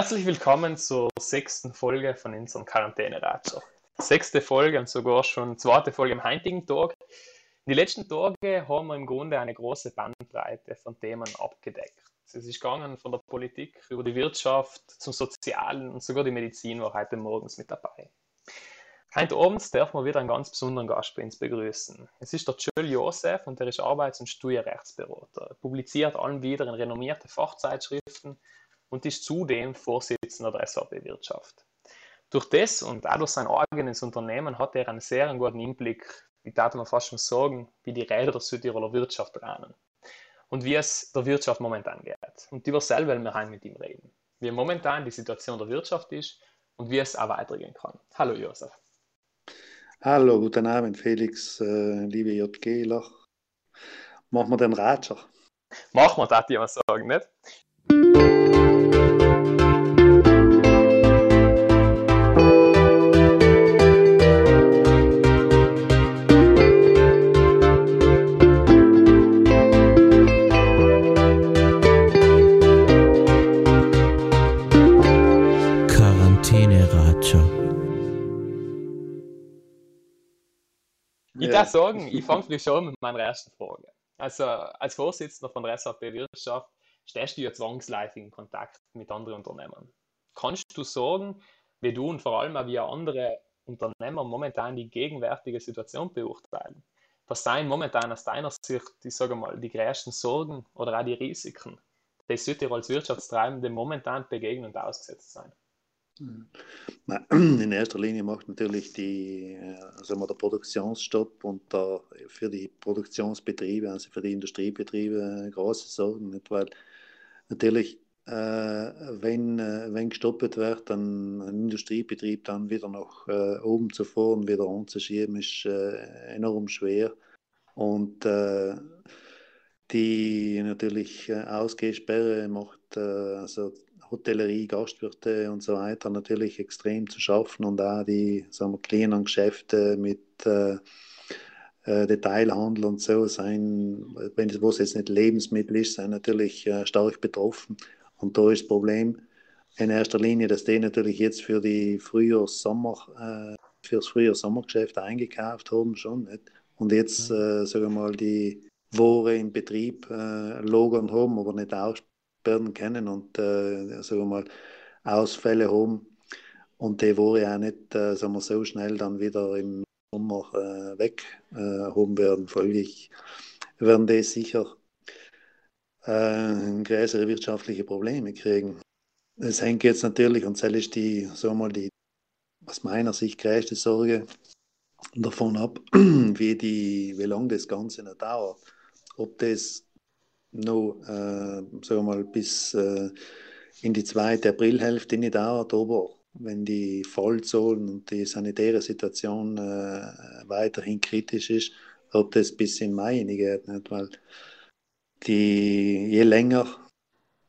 Herzlich willkommen zur sechsten Folge von unserem Quarantäne-Ratscher. Sechste Folge und sogar schon zweite Folge am heutigen Tag. Die letzten Tage haben wir im Grunde eine große Bandbreite von Themen abgedeckt. Es ist gegangen von der Politik über die Wirtschaft zum Sozialen und sogar die Medizin war heute morgens mit dabei. Heute abends dürfen wir wieder einen ganz besonderen Gast bei uns begrüßen. Es ist der Joel Josef und er ist Arbeits- und Steuerrechtsberater. Er publiziert allem wieder in renommierte Fachzeitschriften und ist zudem Vorsitzender der SAP Wirtschaft. Durch das und auch durch sein eigenes Unternehmen hat er einen sehr guten Einblick, ich darf man fast schon sagen, wie die Räder der Südtiroler Wirtschaft drehen und wie es der Wirtschaft momentan geht. Und über selber wollen wir heute mit ihm reden. Wie momentan die Situation der Wirtschaft ist und wie es auch weitergehen kann. Hallo Josef. Hallo, guten Abend Felix, äh, liebe JGler. Machen wir den Ratscher. Machen wir das, die mal sagen, nicht? Ich darf sagen, ich fange gleich schon mit meiner ersten Frage. Also als Vorsitzender von der SAP Wirtschaft stehst du ja zwangsläufig in Kontakt mit anderen Unternehmen. Kannst du sagen, wie du und vor allem auch wie andere Unternehmer momentan die gegenwärtige Situation beurteilen? Was seien momentan aus deiner Sicht, ich sage mal, die größten Sorgen oder auch die Risiken, die Südtirols Wirtschaftstreibende momentan begegnen und ausgesetzt sein? In erster Linie macht natürlich die, also der Produktionsstopp und der, für die Produktionsbetriebe, also für die Industriebetriebe, große Sorgen. Nicht? Weil natürlich, äh, wenn, äh, wenn gestoppt wird, dann ein Industriebetrieb dann wieder nach äh, oben zu fahren, wieder anzuschieben, ist äh, enorm schwer. Und äh, die natürlich Ausgehsperre macht also Hotellerie, Gastwirte und so weiter natürlich extrem zu schaffen und auch die sagen wir, kleinen Geschäfte mit äh, Detailhandel und so sein, wenn es jetzt nicht Lebensmittel ist, sind natürlich äh, stark betroffen. Und da ist das Problem in erster Linie, dass die natürlich jetzt für die Frühjahrs-Sommer, äh, fürs Frühjahrs-Sommergeschäft eingekauft haben schon. Nicht? Und jetzt, mhm. äh, sagen wir mal, die Ware im Betrieb äh, lagern haben, aber nicht aus, werden können und äh, sagen wir mal, Ausfälle haben. Und die wurde auch nicht äh, sagen wir, so schnell dann wieder im Sommer äh, weggehoben äh, werden. Folglich werden die sicher äh, größere wirtschaftliche Probleme kriegen. Es hängt jetzt natürlich, und das ist die, wir mal, die aus meiner Sicht größte Sorge davon ab, wie, die, wie lange das Ganze noch dauert. Ob das noch, äh, sagen wir mal, bis äh, in die zweite Aprilhälfte nicht dauert, aber wenn die Fallzahlen und die sanitäre Situation äh, weiterhin kritisch ist, ob das bis in Mai geht. Nicht? Weil die, je länger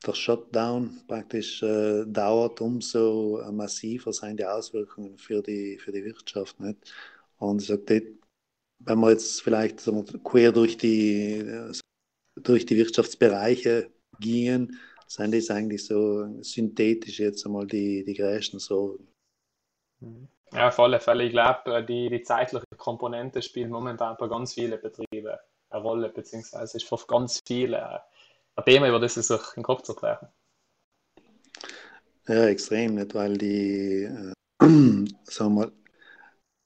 der Shutdown praktisch äh, dauert, umso massiver sind die Auswirkungen für die, für die Wirtschaft. Nicht? Und ich sage, wenn man jetzt vielleicht quer durch die durch die Wirtschaftsbereiche gingen, sind das eigentlich so synthetisch jetzt einmal die, die größten Sorgen. Ja, auf alle Fälle. Ich glaube, die, die zeitliche Komponente spielt momentan bei ganz vielen Betrieben eine Rolle, beziehungsweise ist für ganz viele ein Thema, über das sie sich den Kopf zu klären. Ja, extrem, nicht, weil die, äh, sagen wir,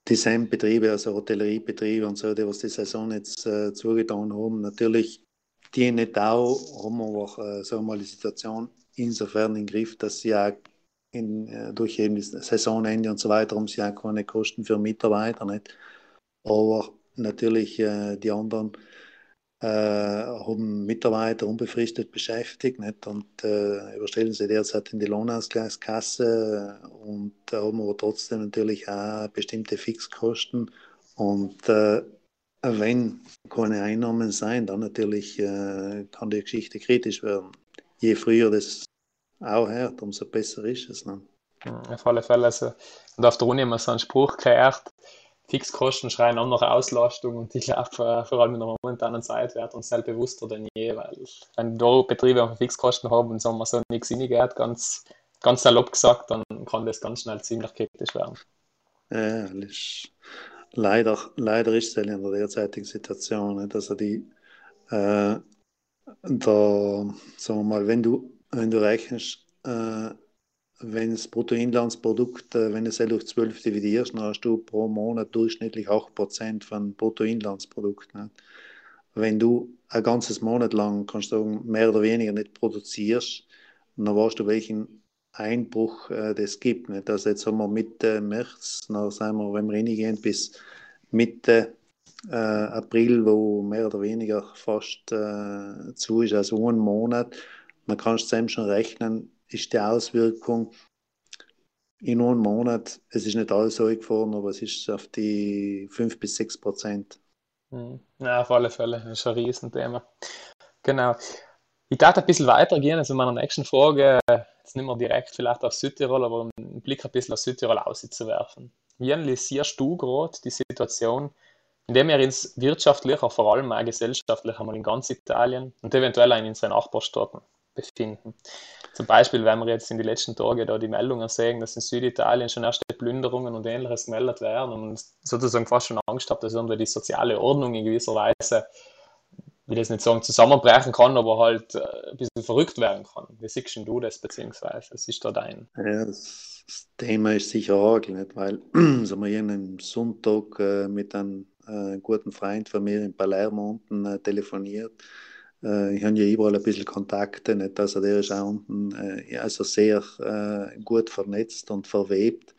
die Betriebe, also Hotelleriebetriebe und so, die was die Saison jetzt äh, zugetan haben, natürlich die nicht auch haben wir auch, äh, sagen wir die Situation insofern im Griff, dass sie ja in, äh, durch eben das Saisonende und so weiter haben sie ja keine Kosten für Mitarbeiter nicht. Aber natürlich äh, die anderen äh, haben Mitarbeiter unbefristet beschäftigt nicht? und äh, überstellen sie derzeit in die Lohnausgleichskasse und da haben aber trotzdem natürlich auch bestimmte Fixkosten und äh, wenn keine Einnahmen sein, dann natürlich äh, kann die Geschichte kritisch werden. Je früher das auch hört, umso besser ist es. Ne? Auf alle Fälle. Also, und auf der Uni haben wir so einen Spruch gehört, Fixkosten schreien auch nach Auslastung und ich glaube, äh, vor allem in der momentanen Zeit wird uns selbst bewusster denn je, weil wenn da Betriebe einfach Fixkosten haben und sagen wir so nichts hingeht, ganz ganz salopp gesagt, dann kann das ganz schnell ziemlich kritisch werden. Ja, ist, leider, leider ist es in der derzeitigen Situation, nicht? also die, äh, da, sagen wir mal, wenn du, wenn du rechnest, äh, wenn das Bruttoinlandsprodukt, äh, wenn du es durch 12 dividierst, dann hast du pro Monat durchschnittlich 8% von Bruttoinlandsprodukt. Nicht? Wenn du ein ganzes Monat lang, kannst du sagen, mehr oder weniger nicht produzierst, dann weißt du, welchen Einbruch äh, das gibt. Nicht? Also jetzt haben wir Mitte März, dann sind wir, wenn wir reingehen, bis Mitte äh, April, wo mehr oder weniger fast äh, zu ist, also einen Monat. Man kann es schon rechnen, ist die Auswirkung in einem Monat, es ist nicht alles so gefahren, aber es ist auf die 5 bis 6 Prozent. Mhm. Ja, auf alle Fälle, das ist ein Riesenthema. Genau. Ich darf ein bisschen weitergehen, also in meiner nächsten Frage, jetzt nicht mehr direkt vielleicht auf Südtirol, aber einen Blick ein bisschen auf Südtirol auszuwerfen. Wie analysierst du gerade die Situation, in der wir uns wirtschaftlich, aber vor allem auch gesellschaftlich einmal in ganz Italien und eventuell auch in unseren Nachbarstaaten befinden? Zum Beispiel, wenn wir jetzt in den letzten Tagen da die Meldungen sehen, dass in Süditalien schon erste Plünderungen und ähnliches gemeldet werden und sozusagen fast schon Angst habe, dass irgendwie die soziale Ordnung in gewisser Weise, will jetzt nicht sagen zusammenbrechen kann, aber halt äh, ein bisschen verrückt werden kann. Wie siehst du das, beziehungsweise was ist da dein? Ja, das, Thema ist sicher arg, nicht? weil sagen wir, am Sonntag äh, mit einem äh, guten Freund von mir in Palermo unten äh, telefoniert äh, ich habe ja überall ein bisschen Kontakte, nicht? also der ist auch unten äh, also sehr gut vernetzt und verwebt.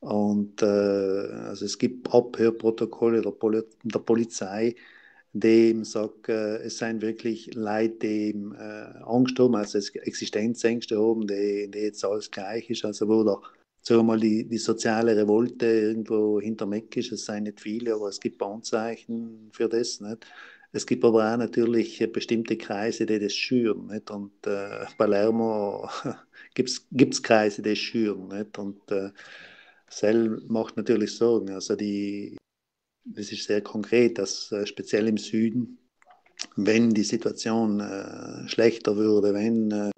Und also es gibt Abhörprotokolle der, Poli der Polizei, die ihm sagt, äh, es seien wirklich Leute, die ihm äh, Angst haben, also Existenzängste haben, die, die jetzt alles gleich ist, also wo der sagen wir mal, die, die soziale Revolte irgendwo hinter Meck ist. Es seien nicht viele, aber es gibt Anzeichen für das. Nicht? Es gibt aber auch natürlich bestimmte Kreise, die das schüren. Nicht? Und äh, Palermo gibt es Kreise, die das schüren. Nicht? Und äh, Sell macht natürlich Sorgen. Also die, das ist sehr konkret, dass äh, speziell im Süden, wenn die Situation äh, schlechter würde, wenn äh,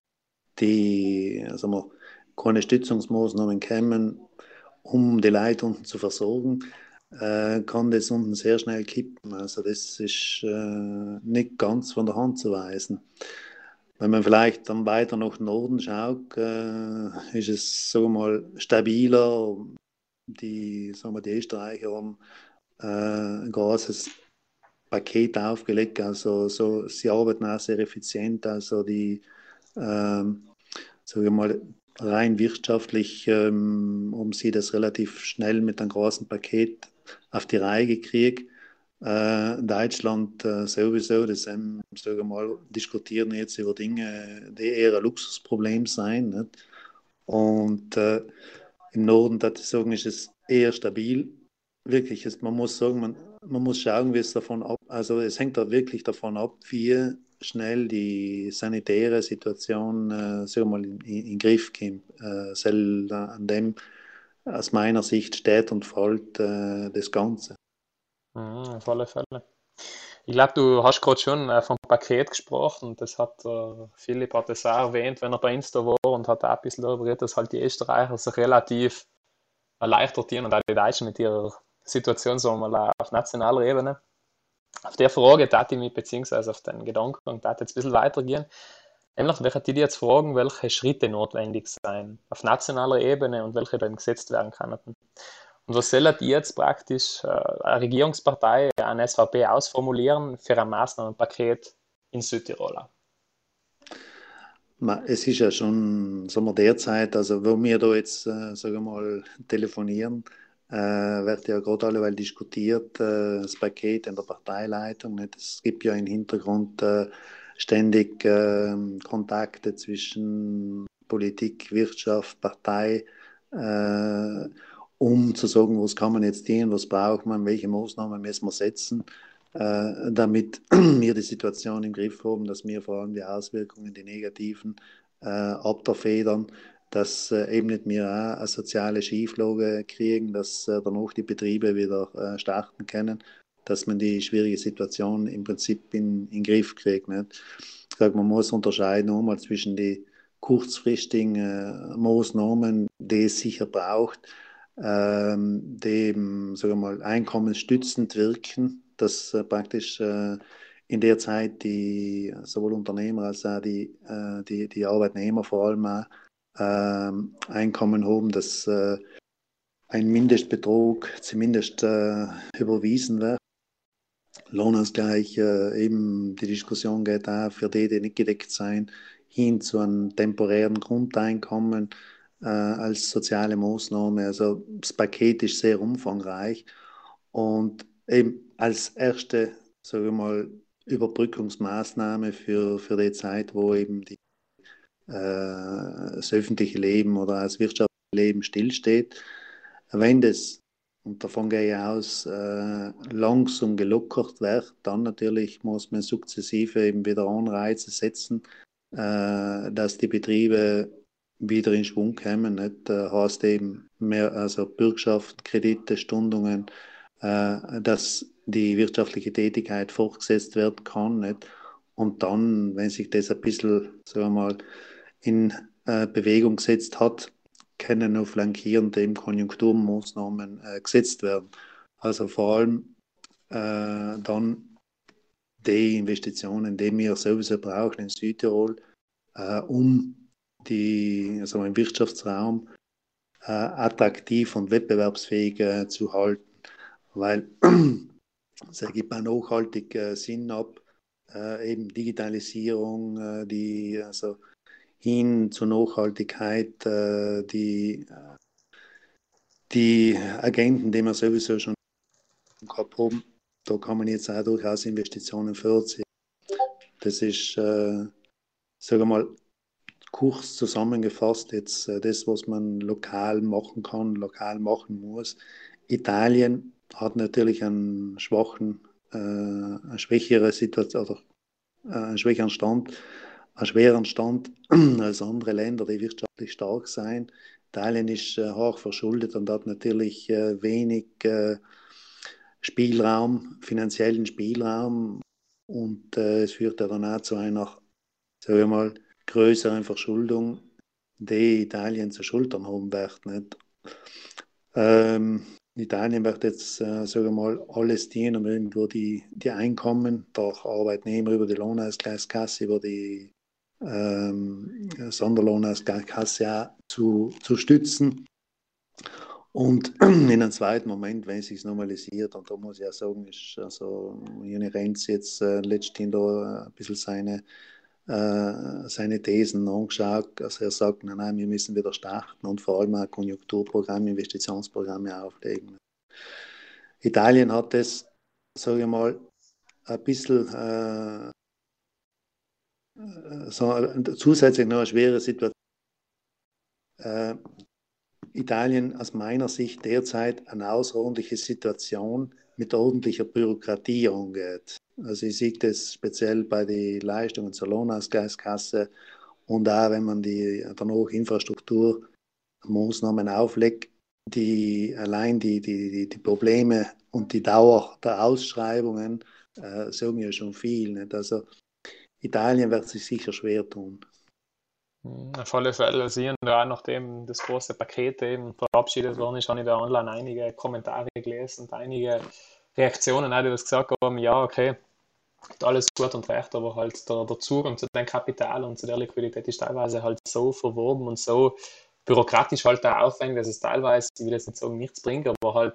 die also wir, keine Stützungsmaßnahmen kämen, um die Leute unten zu versorgen, äh, kann das unten sehr schnell kippen. Also das ist äh, nicht ganz von der Hand zu weisen. Wenn man vielleicht dann weiter nach Norden schaut, äh, ist es so mal stabiler. Die, sagen wir, die Österreicher haben äh, ein großes Paket aufgelegt. Also so, sie arbeiten auch sehr effizient. Also die, ähm, sagen wir mal, rein wirtschaftlich ähm, haben sie das relativ schnell mit einem großen Paket auf die Reihe gekriegt. Äh, Deutschland äh, sowieso, das ähm, sagen mal, diskutieren jetzt über Dinge, die eher ein Luxusproblem sein. Nicht? Und äh, im Norden, da ich sagen, ist es eher stabil. Wirklich, ist, man muss sagen, man, man muss schauen, wie es davon ab, also es hängt da wirklich davon ab, wie schnell die sanitäre Situation äh, sagen mal, in, in, Griff kommt. Äh, an dem aus meiner Sicht steht und fällt äh, das Ganze. Mhm, auf alle Fälle. Ich glaube, du hast gerade schon äh, vom Paket gesprochen. Das hat äh, Philipp hat das auch erwähnt, wenn er bei Insta war und hat auch ein bisschen darüber geredet, dass halt die Österreicher sich relativ erleichtert und auch die Deutschen mit ihrer Situation, sagen wir mal, auf nationaler Ebene. Auf der Frage tat ich mich, beziehungsweise auf den Gedanken, tat jetzt ein bisschen weitergehen. Nämlich ich dich jetzt fragen, welche Schritte notwendig sein auf nationaler Ebene und welche dann gesetzt werden können. Und was soll die jetzt praktisch äh, eine Regierungspartei, eine SVP ausformulieren für ein Maßnahmenpaket in Südtirol? Es ist ja schon, sagen wir, derzeit, also wo wir da jetzt, äh, sagen wir mal, telefonieren, wird ja gerade alleweil diskutiert, äh, das Paket in der Parteileitung. Nicht? Es gibt ja im Hintergrund äh, ständig äh, Kontakte zwischen Politik, Wirtschaft, Partei, äh, um zu sagen, was kann man jetzt tun, was braucht man, welche Maßnahmen müssen wir setzen, äh, damit wir die Situation im Griff haben, dass wir vor allem die Auswirkungen, die negativen, äh, abfedern, dass äh, eben nicht mehr auch eine soziale Schieflage kriegen, dass äh, danach die Betriebe wieder äh, starten können dass man die schwierige Situation im Prinzip in, in den Griff kriegt. Nicht? Ich sage, man muss unterscheiden einmal zwischen den kurzfristigen äh, Maßnahmen, die es sicher braucht, ähm, die eben, sagen wir mal, einkommensstützend wirken, dass äh, praktisch äh, in der Zeit die sowohl Unternehmer als auch die, äh, die, die Arbeitnehmer vor allem auch ähm, Einkommen haben, dass äh, ein Mindestbetrug zumindest äh, überwiesen wird. Lohnausgleich, eben die Diskussion geht auch für die, die nicht gedeckt sein, hin zu einem temporären Grundeinkommen äh, als soziale Maßnahme. Also das Paket ist sehr umfangreich und eben als erste, sage ich mal, Überbrückungsmaßnahme für, für die Zeit, wo eben die, äh, das öffentliche Leben oder das wirtschaftliche Leben stillsteht. Wenn das, und davon gehe ich aus, äh, langsam gelockert wird, dann natürlich muss man sukzessive eben wieder Anreize setzen, äh, dass die Betriebe wieder in Schwung kommen. Nicht? Heißt eben mehr, also Bürgschaft, Kredite, Stundungen, äh, dass die wirtschaftliche Tätigkeit fortgesetzt werden kann. Nicht? Und dann, wenn sich das ein bisschen, sagen wir mal, in äh, Bewegung gesetzt hat, können noch flankierend eben Konjunkturmaßnahmen äh, gesetzt werden. Also vor allem äh, dann die Investitionen, die wir sowieso brauchen in Südtirol, äh, um die, also den Wirtschaftsraum äh, attraktiv und wettbewerbsfähig äh, zu halten, weil es ergibt auch nachhaltig Sinn ab, eben Digitalisierung, die also hin zur Nachhaltigkeit, äh, die, die Agenten, die wir sowieso schon gehabt haben, da kann man jetzt auch durchaus Investitionen vorziehen. Das ist, äh, sagen wir mal, kurz zusammengefasst jetzt äh, das, was man lokal machen kann, lokal machen muss. Italien hat natürlich einen schwachen, äh, eine schwächere Situation oder äh, einen schwächeren Stand, einen schweren Stand als andere Länder, die wirtschaftlich stark sind. Italien ist äh, hoch verschuldet und hat natürlich äh, wenig äh, Spielraum, finanziellen Spielraum. Und äh, es führt ja dann auch zu einer, sagen wir mal, größeren Verschuldung, die Italien zu schultern haben wird. Nicht? Ähm, Italien wird jetzt, äh, sagen wir mal, alles dienen, um irgendwo die, die Einkommen der Arbeitnehmer über die Lohnausgleichskasse, über die ähm, Sonderlohnausgleichskasse zu, zu stützen. Und in einem zweiten Moment, wenn es sich normalisiert, und da muss ich ja sagen, ist also Juni Renz jetzt äh, letztendlich ein bisschen seine, äh, seine Thesen angeschaut. Also er sagt, nein, nein, wir müssen wieder starten und vor allem auch Konjunkturprogramme, Investitionsprogramme auflegen. Italien hat das, sage ich mal, ein bisschen äh, so, zusätzlich noch eine schwere Situation. Äh, Italien aus meiner Sicht derzeit eine außerordentliche Situation mit ordentlicher Bürokratie angeht. Also ich sehe das speziell bei den Leistungen zur Lohnausgleichskasse und auch wenn man die danach Infrastrukturmaßnahmen auflegt, die allein die, die, die, die Probleme und die Dauer der Ausschreibungen äh, sagen ja schon viel. Nicht? Also Italien wird sich sicher schwer tun. Hm, auf alle Fälle sehen ja, nachdem das große Paket eben verabschiedet worden ist, habe ich da online einige Kommentare gelesen und einige Reaktionen, die das gesagt haben, ja, okay, alles gut und recht, aber halt der, der Zugang zu dem Kapital und zu der Liquidität ist teilweise halt so verworben und so bürokratisch halt auch aufwendig, dass es teilweise, ich will jetzt nicht sagen, nichts bringt, aber halt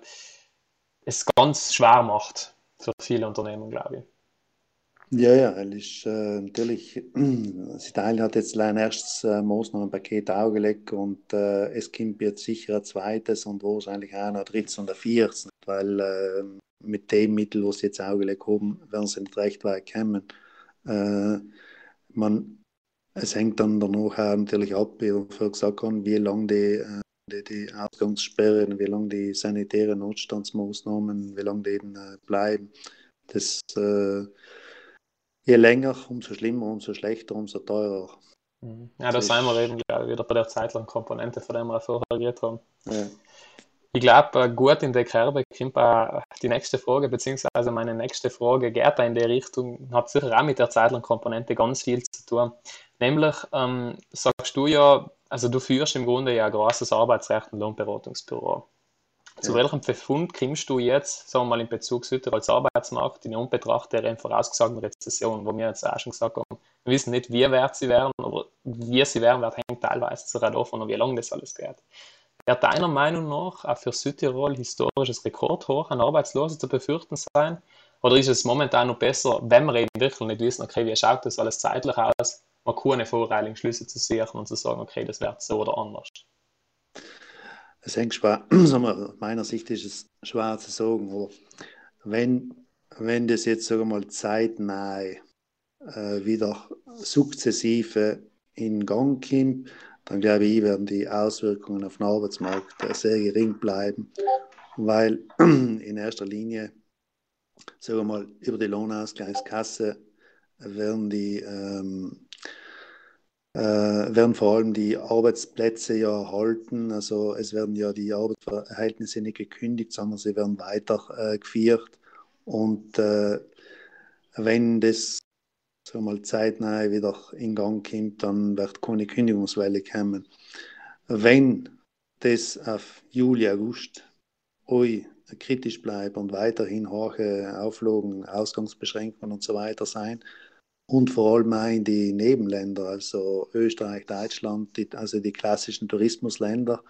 es ganz schwer macht für viele Unternehmen, glaube ich. Ja, ja, ist, äh, natürlich, Italien hat jetzt ein erstes äh, Maßnahmenpaket aufgelegt und äh, es kommt jetzt sicher ein zweites und wahrscheinlich auch noch ein drittes und ein viertes, weil äh, mit dem Mittel, was sie jetzt aufgelegt haben, werden sie nicht recht weit kommen. Äh, man, es hängt dann danach auch natürlich ab, wie ich vorher gesagt habe, wie lange die, äh, die, die Ausgangssperren, wie lange die sanitären Notstandsmaßnahmen, wie lange die äh, bleiben. Das je länger, umso schlimmer, umso schlechter, umso teurer. Mhm. Ja, da sind wir eben, glaube ich, wieder bei der zeitlichen Komponente, von der wir vorher geredet haben. Ja. Ich glaube, gut in der Kerbe kommt auch die nächste Frage, beziehungsweise meine nächste Frage geht in die Richtung, hat sicher auch mit der Zeitlang-Komponente ganz viel zu tun. Nämlich ähm, sagst du ja, also du führst im Grunde ja ein großes Arbeitsrecht und Lohnberatungsbüro. Zu ja. welchem Befund kommst du jetzt, sagen wir mal, in Bezug Südtirols Arbeitsmarkt in Unbetracht der vorausgesagten Rezession, wo wir jetzt auch schon gesagt haben, wir wissen nicht, wie wert sie werden, aber wie sie werden wird, hängt teilweise sogar davon, wie lange das alles geht. Wird deiner Meinung nach auch für Südtirol historisches Rekordhoch an Arbeitslosen zu befürchten sein? Oder ist es momentan noch besser, wenn wir eben wirklich nicht wissen, okay, wie schaut das alles zeitlich aus, mal keine voreiligen Schlüsse zu sichern und zu sagen, okay, das wird so oder anders? Es hängt aus meiner Sicht ist es schwer zu sagen, aber wenn, wenn das jetzt sagen mal zeitnah äh, wieder sukzessive in Gang kommt, dann glaube ich, werden die Auswirkungen auf den Arbeitsmarkt sehr gering bleiben, weil in erster Linie, sagen wir mal, über die Lohnausgleichskasse werden die ähm, äh, werden vor allem die Arbeitsplätze ja erhalten. Also es werden ja die Arbeitsverhältnisse nicht gekündigt, sondern sie werden weiter äh, geführt. Und äh, wenn das so mal zeitnah wieder in Gang kommt, dann wird keine Kündigungswelle kommen. Wenn das auf Juli, August oi, kritisch bleibt und weiterhin hohe Auflagen, Ausgangsbeschränkungen und so weiter sein, und vor allem auch in die Nebenländer, also Österreich, Deutschland, die, also die klassischen Tourismusländer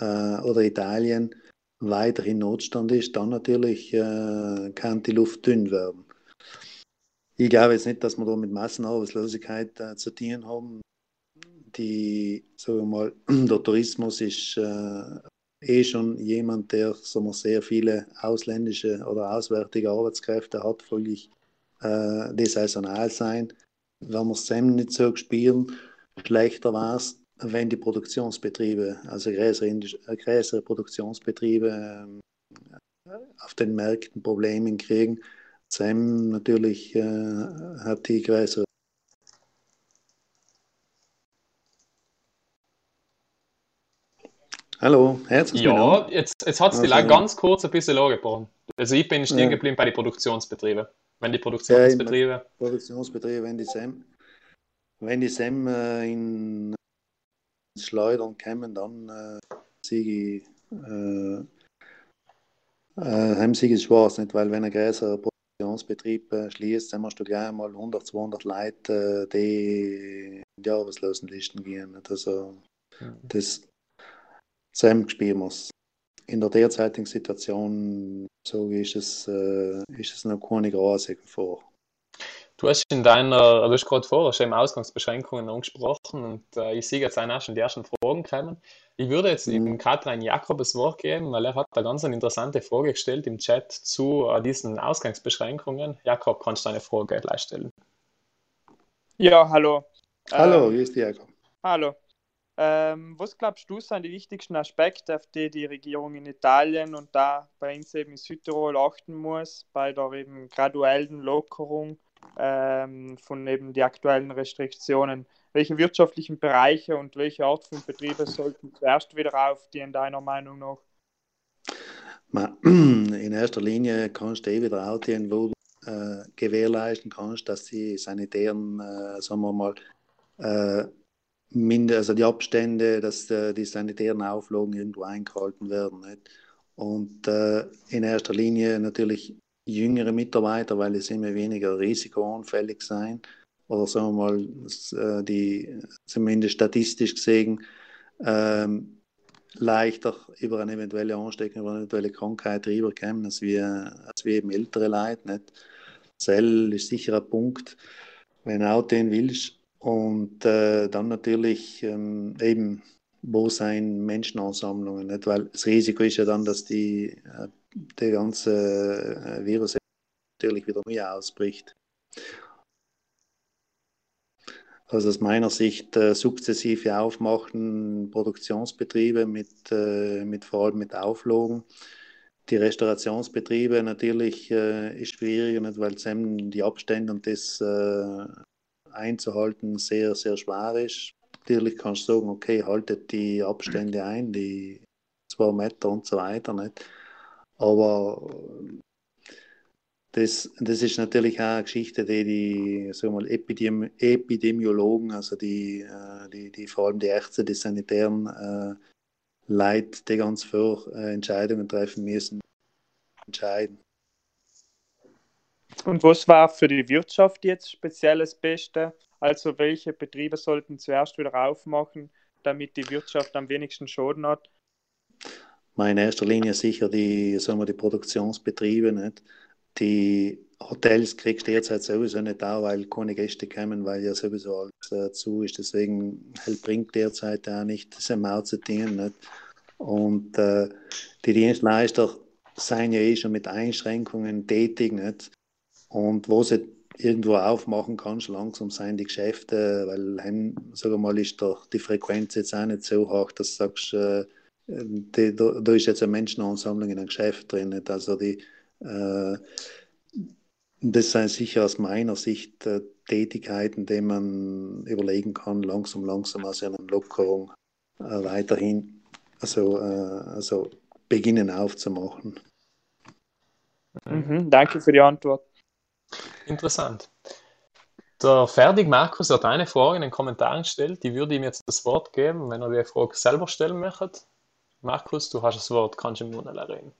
äh, oder Italien, weiterhin Notstand ist, dann natürlich äh, kann die Luft dünn werden. Ich glaube jetzt nicht, dass wir da mit Massenarbeitslosigkeit äh, zu tun haben. Die, sagen mal, der Tourismus ist äh, eh schon jemand, der sagen wir, sehr viele ausländische oder auswärtige Arbeitskräfte hat, folglich äh, die saisonal sein. Wenn wir zusammen nicht so spielen, schlechter war es, wenn die Produktionsbetriebe, also größere, äh, größere Produktionsbetriebe äh, auf den Märkten Probleme kriegen. Sam natürlich äh, hat die größere Hallo, herzlich willkommen. Ja, jetzt, jetzt hat es also, die ganz kurz ein bisschen angebrochen. Also ich bin stehen geblieben bei den Produktionsbetrieben. Wenn die Produktionsbetriebe. Ja, Produktionsbetriebe, wenn die SEM, wenn die SEM äh, in Schleudern kommen, dann äh, ich, äh, äh, haben sie es schwarz, nicht? Weil wenn ein größerer Produktionsbetrieb äh, schließt, dann musst du gleich mal 100, 200 Leute, äh, die in die Arbeitslosenlisten gehen. Nicht? Also, mhm. das SEM spielen muss in der derzeitigen Situation, so ist es, äh, ist es noch keine große Gefahr. Du hast in deiner, du hast gerade vorher schon Ausgangsbeschränkungen angesprochen und äh, ich sehe jetzt auch schon die ersten Fragen kommen. Ich würde jetzt mhm. Katrin Jakob das Wort geben, weil er hat da ganz eine interessante Frage gestellt im Chat zu äh, diesen Ausgangsbeschränkungen. Jakob, kannst du eine Frage gleich stellen? Ja, hallo. Hallo, ähm, wie ist die Jakob? Hallo. Ähm, was glaubst du sind die wichtigsten Aspekte, auf die die Regierung in Italien und da bei uns eben in Südtirol achten muss, bei der eben graduellen Lockerung ähm, von eben die aktuellen Restriktionen? Welche wirtschaftlichen Bereiche und welche Art von Betriebe sollten zuerst wieder aufstehen, deiner Meinung nach? In erster Linie kannst du eh wieder aufstehen, wo du äh, gewährleisten kannst, dass die sanitären, äh, sagen wir mal, äh, minder, also die Abstände, dass äh, die sanitären Auflagen irgendwo eingehalten werden. Nicht? Und äh, in erster Linie natürlich jüngere Mitarbeiter, weil es immer weniger risikoanfällig sein oder sagen wir mal, äh, die zumindest statistisch gesehen ähm, leichter über eine eventuelle Ansteckung, über eine eventuelle Krankheit rüberkommen, als wir, als wir eben ältere Leute. Nicht? Zell ist sicher ein Punkt, wenn du Auto willst, und äh, dann natürlich ähm, eben, wo sein Menschenansammlungen, nicht? weil das Risiko ist ja dann, dass die, äh, der ganze äh, Virus natürlich wieder neu ausbricht. Also aus meiner Sicht äh, sukzessive aufmachen, Produktionsbetriebe mit, äh, mit vor allem mit Auflagen. Die Restaurationsbetriebe natürlich äh, ist schwieriger, nicht, weil die Abstände und das äh, einzuhalten sehr, sehr schwer ist. Natürlich kannst du sagen, okay, haltet die Abstände ein, die zwei Meter und so weiter. Nicht? Aber das, das ist natürlich auch eine Geschichte, die die sagen wir mal, Epidemi Epidemiologen, also die, äh, die, die vor allem die Ärzte, die sanitären äh, Leute, die ganz vor äh, Entscheidungen treffen müssen, entscheiden. Und was war für die Wirtschaft jetzt speziell das Beste? Also welche Betriebe sollten zuerst wieder aufmachen, damit die Wirtschaft am wenigsten Schaden hat? In erster Linie sicher die, sagen wir, die Produktionsbetriebe. Nicht? Die Hotels kriegst du derzeit sowieso nicht da, weil keine Gäste kommen, weil ja sowieso alles äh, zu ist. Deswegen bringt derzeit auch nicht zu dienen. Nicht? Und äh, die Dienstleister sind ja eh schon mit Einschränkungen tätig. Nicht? Und wo sie irgendwo aufmachen kannst, langsam sein die Geschäfte, weil heim, sag mal, ist doch die Frequenz jetzt auch nicht so hoch, dass du sagst, äh, die, da, da, ist jetzt eine Menschenansammlung in einem Geschäft drin. Also die, äh, das sind sicher aus meiner Sicht äh, Tätigkeiten, die man überlegen kann, langsam, langsam aus einer Lockerung äh, weiterhin also, äh, also beginnen aufzumachen. Mhm, danke für die Antwort. Interessant. Der Ferdig Markus hat eine Frage in den Kommentaren gestellt, die würde ihm jetzt das Wort geben, wenn er die Frage selber stellen möchte. Markus, du hast das Wort, kannst du im Munel reden.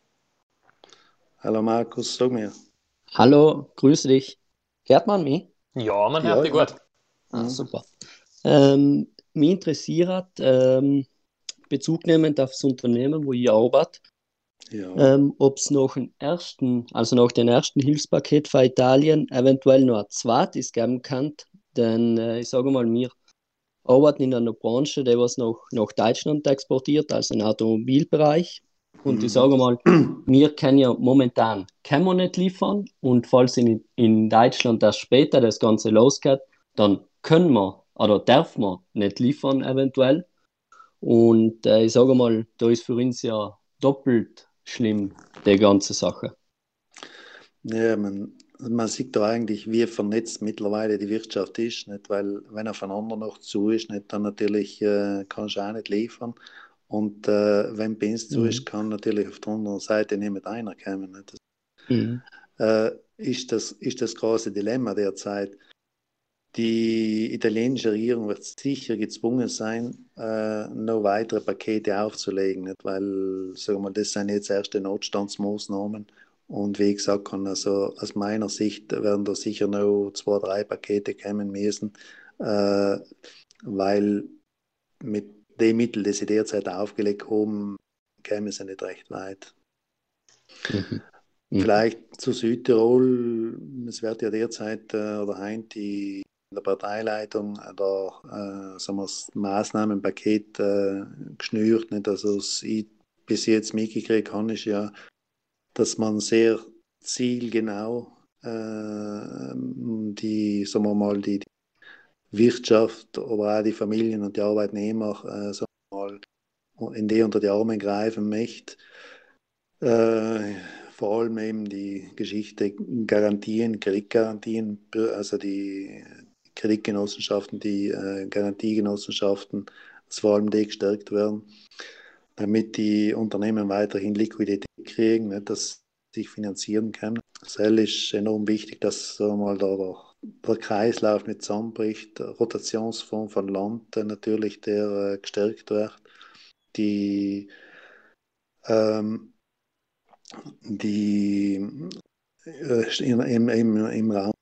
Hallo Markus, sag mir. Hallo, grüße dich. Hört man mich? Ja, man hört ja, dich gut. Ah, super. Ähm, mich interessiert, ähm, Bezug nehmend auf das Unternehmen, wo ich arbeite, ja. Ähm, Ob es nach dem ersten, also nach dem ersten Hilfspaket für Italien eventuell noch ein zweites geben kann. Denn äh, ich sage mal, wir arbeiten in einer Branche, die was nach, nach Deutschland exportiert, also im Automobilbereich. Und mhm. ich sage mal, wir können ja momentan können wir nicht liefern und falls in, in Deutschland erst später das Ganze losgeht, dann können wir oder dürfen wir nicht liefern eventuell. Und äh, ich sage mal, da ist für uns ja doppelt schlimm, die ganze Sache. Ja, man, man sieht da eigentlich, wie vernetzt mittlerweile die Wirtschaft ist, nicht? weil wenn er voneinander noch zu ist, nicht, dann natürlich äh, kannst du auch nicht liefern. Und äh, wenn Benz zu mhm. ist, kann natürlich auf der anderen Seite mit einer kommen. Nicht? Das, mhm. äh, ist, das, ist das große Dilemma derzeit. Die italienische Regierung wird sicher gezwungen sein, äh, noch weitere Pakete aufzulegen, nicht? weil sagen wir, das sind jetzt erste Notstandsmaßnahmen. Und wie gesagt, kann also aus meiner Sicht werden da sicher noch zwei, drei Pakete kommen müssen, äh, weil mit den Mitteln, die sie derzeit aufgelegt haben, kämen sie nicht recht weit. Mhm. Vielleicht zu Südtirol, es wird ja derzeit äh, oder heint die der Parteileitung da äh, sagen wir, das Maßnahmenpaket äh, geschnürt. Nicht? Also, was ich bis jetzt mitgekriegt habe, ist ja, dass man sehr zielgenau äh, die, sagen wir mal, die, die Wirtschaft, aber auch die Familien und die Arbeitnehmer äh, sagen wir mal, in die unter die Arme greifen möchte. Äh, vor allem eben die Geschichte Garantien, Kreditgarantien, also die Kreditgenossenschaften, die äh, Garantiegenossenschaften, allem die gestärkt werden, damit die Unternehmen weiterhin Liquidität kriegen, nicht, dass sie sich finanzieren können. Es ist enorm wichtig, dass so mal der, der Kreislauf nicht zusammenbricht, der Rotationsfonds von Land äh, natürlich, der äh, gestärkt wird. Die, ähm, die äh, im, im, im Raum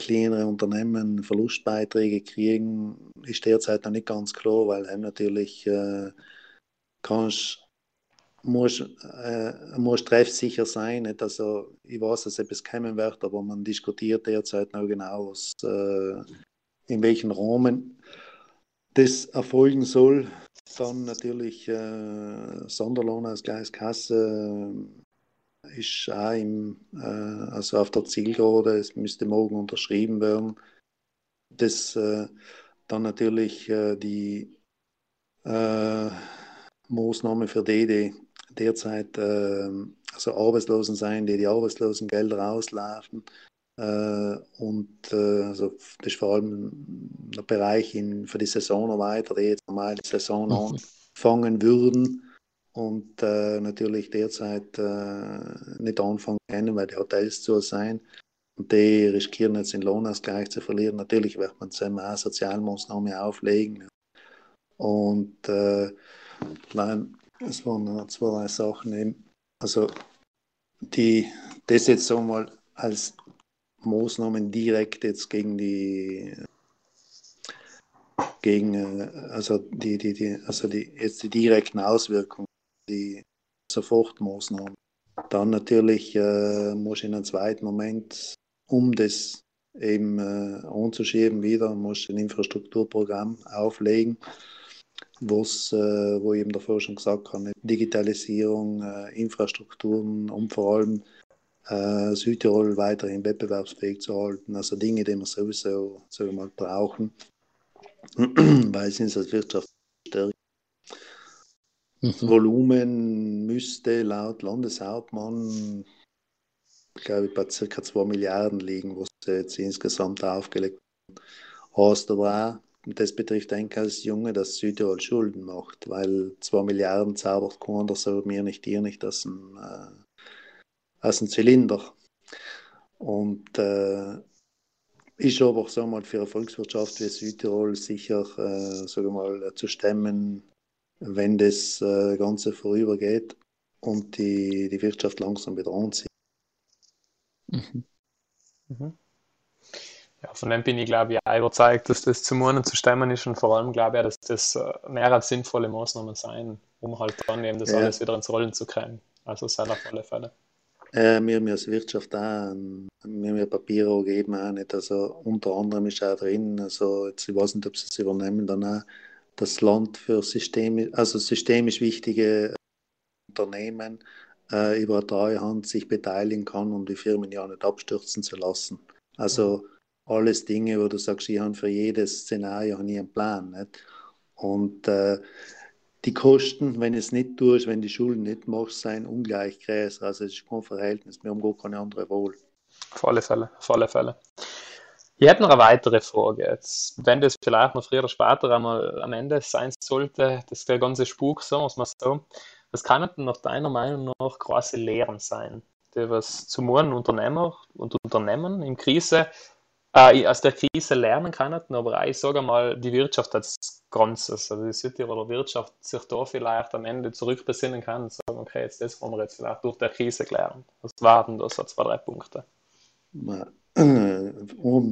kleinere Unternehmen Verlustbeiträge kriegen, ist derzeit noch nicht ganz klar, weil eben natürlich äh, kannst, musst, äh, musst treffsicher sein. Nicht? Also, ich weiß, dass etwas kommen wird, aber man diskutiert derzeit noch genau, was, äh, in welchen Rahmen das erfolgen soll. Dann natürlich äh, Sonderlohnausgleichskasse ist auch im, äh, also auf der Zielgerade, es müsste morgen unterschrieben werden. Das äh, dann natürlich äh, die äh, Maßnahme für die, die derzeit äh, also Arbeitslosen sein, die die Arbeitslosengelder auslaufen. Äh, und also das ist vor allem der Bereich in, für die Saisonarbeiter, die jetzt normal die Saison mhm. anfangen würden und äh, natürlich derzeit äh, nicht anfangen können, weil die Hotels zu sein. Und die riskieren jetzt den Lohnausgleich zu verlieren. Natürlich wird man zusammen auch Sozialmaßnahmen auflegen. Und äh, nein, es waren zwei Sachen eben. Also die, das jetzt so mal als Maßnahmen direkt jetzt gegen die gegen äh, also die, die, die, also die jetzt die direkten Auswirkungen, die Sofortmaßnahmen. Dann natürlich äh, muss in einem zweiten Moment, um das eben äh, anzuschieben, wieder muss ein Infrastrukturprogramm auflegen, äh, wo ich eben davor schon gesagt habe, Digitalisierung, äh, Infrastrukturen und vor allem äh, Südtirol weiterhin wettbewerbsfähig zu halten. Also Dinge, die wir sowieso sagen wir mal, brauchen, weil sie uns als Wirtschaft. Mhm. Volumen müsste laut Landeshauptmann, glaube ich, bei ca. 2 Milliarden liegen, was jetzt insgesamt aufgelegt hast. Aber auch, das betrifft eigentlich als Junge, dass Südtirol Schulden macht, weil 2 Milliarden zaubert keiner so mir nicht, dir nicht aus dem, äh, aus dem Zylinder. Und äh, ist aber so mal für eine Volkswirtschaft wie Südtirol sicher äh, sagen mal, zu stemmen, wenn das äh, Ganze vorübergeht und die, die Wirtschaft langsam wieder anzieht. Mhm. Mhm. Ja, von dem bin ich, glaube ich, auch überzeugt, dass das zum einen zu stemmen ist und vor allem glaube ich, dass das äh, mehr als sinnvolle Maßnahmen sein, um halt dann eben das ja. alles wieder ins Rollen zu kriegen. Also das auf alle Fälle. Äh, wir haben als Wirtschaft auch, wir haben ja Papiere gegeben, auch nicht. Also unter anderem ist auch drin, also jetzt, ich weiß nicht, ob sie es übernehmen, dann auch das Land für systemisch, also systemisch wichtige Unternehmen äh, über Treuhand sich beteiligen kann, um die Firmen ja nicht abstürzen zu lassen. Also alles Dinge, wo du sagst, ich habe für jedes Szenario nie einen Plan. Nicht? Und äh, die Kosten, wenn es nicht tust, wenn die Schulden nicht machst, sind ungleich größer. Also es ist kein Verhältnis, wir haben gar keine andere Wahl. Auf alle Fälle, auf alle Fälle. Ich hätte noch eine weitere Frage. Jetzt, wenn das vielleicht noch früher oder später einmal am Ende sein sollte, das der ganze Spuk, wir es mal so, was kann denn nach deiner Meinung nach große Lehren sein, die was zum einen Unternehmer und Unternehmen in Krise äh, aus der Krise lernen kann, aber auch, ich sage mal, die Wirtschaft als Ganzes, also die Südtiroler Wirtschaft sich da vielleicht am Ende zurückbesinnen kann und sagen, okay, jetzt das wollen wir jetzt vielleicht durch der Krise klären. Was waren da so zwei, drei Punkte? Ein,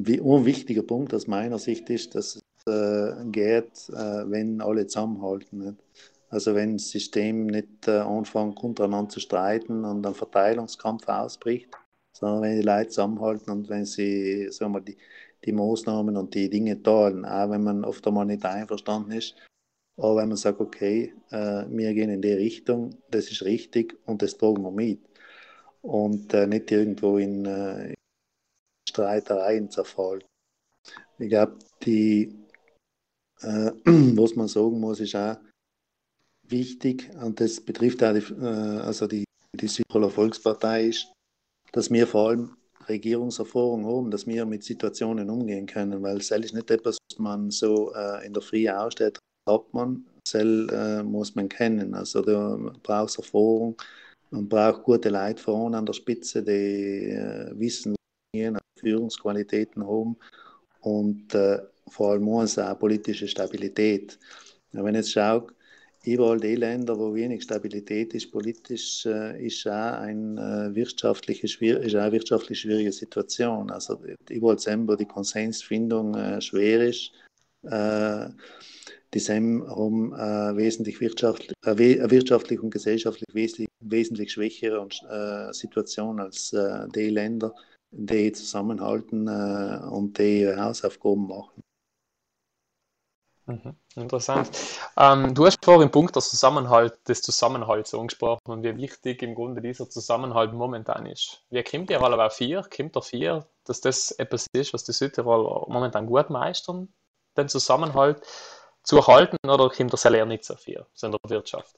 wichtiger Punkt aus meiner Sicht ist, dass es äh, geht, äh, wenn alle zusammenhalten. Nicht? Also wenn das System nicht äh, anfängt, untereinander zu streiten und ein Verteilungskampf ausbricht, sondern wenn die Leute zusammenhalten und wenn sie sagen wir, die, die Maßnahmen und die Dinge teilen, auch wenn man oft einmal nicht einverstanden ist, aber wenn man sagt, okay, äh, wir gehen in die Richtung, das ist richtig und das tragen wir mit und äh, nicht irgendwo in, äh, in Streitereien zerfallen. Ich glaube, die, äh, was man sagen muss, ist auch wichtig und das betrifft auch die, äh, also die, die Südtiroler Volkspartei ist, dass wir vor allem Regierungserfahrung haben, dass wir mit Situationen umgehen können, weil es ist nicht etwas, was man so äh, in der Früh aussteht, hat man, Sel äh, muss man kennen. Also da braucht es Erfahrung, man braucht gute Leute vorne an der Spitze, die äh, wissen, Führungsqualitäten haben und äh, vor allem auch politische Stabilität. Ja, wenn ich jetzt schaue, überall die Länder, wo wenig Stabilität ist, politisch äh, ist auch eine äh, wirtschaftliche, ist auch wirtschaftlich schwierige Situation. Also überall wo die Konsensfindung äh, schwer ist, äh, die SEM haben äh, wesentlich wirtschaftlich, äh, wirtschaftlich und gesellschaftlich wesentlich, wesentlich schwächere Situation als die Länder, die zusammenhalten äh, und die Hausaufgaben machen. Mhm, interessant. Ähm, du hast vorhin den Punkt des Zusammenhalt, des Zusammenhalts angesprochen und wie wichtig im Grunde dieser Zusammenhalt momentan ist. Wie kommt ihr alle auf vier? Kommt ihr vier, dass das etwas ist, was die Südtiroler momentan gut meistern, den Zusammenhalt zu erhalten, oder kommt ihr selber nicht so viel, so in der Wirtschaft?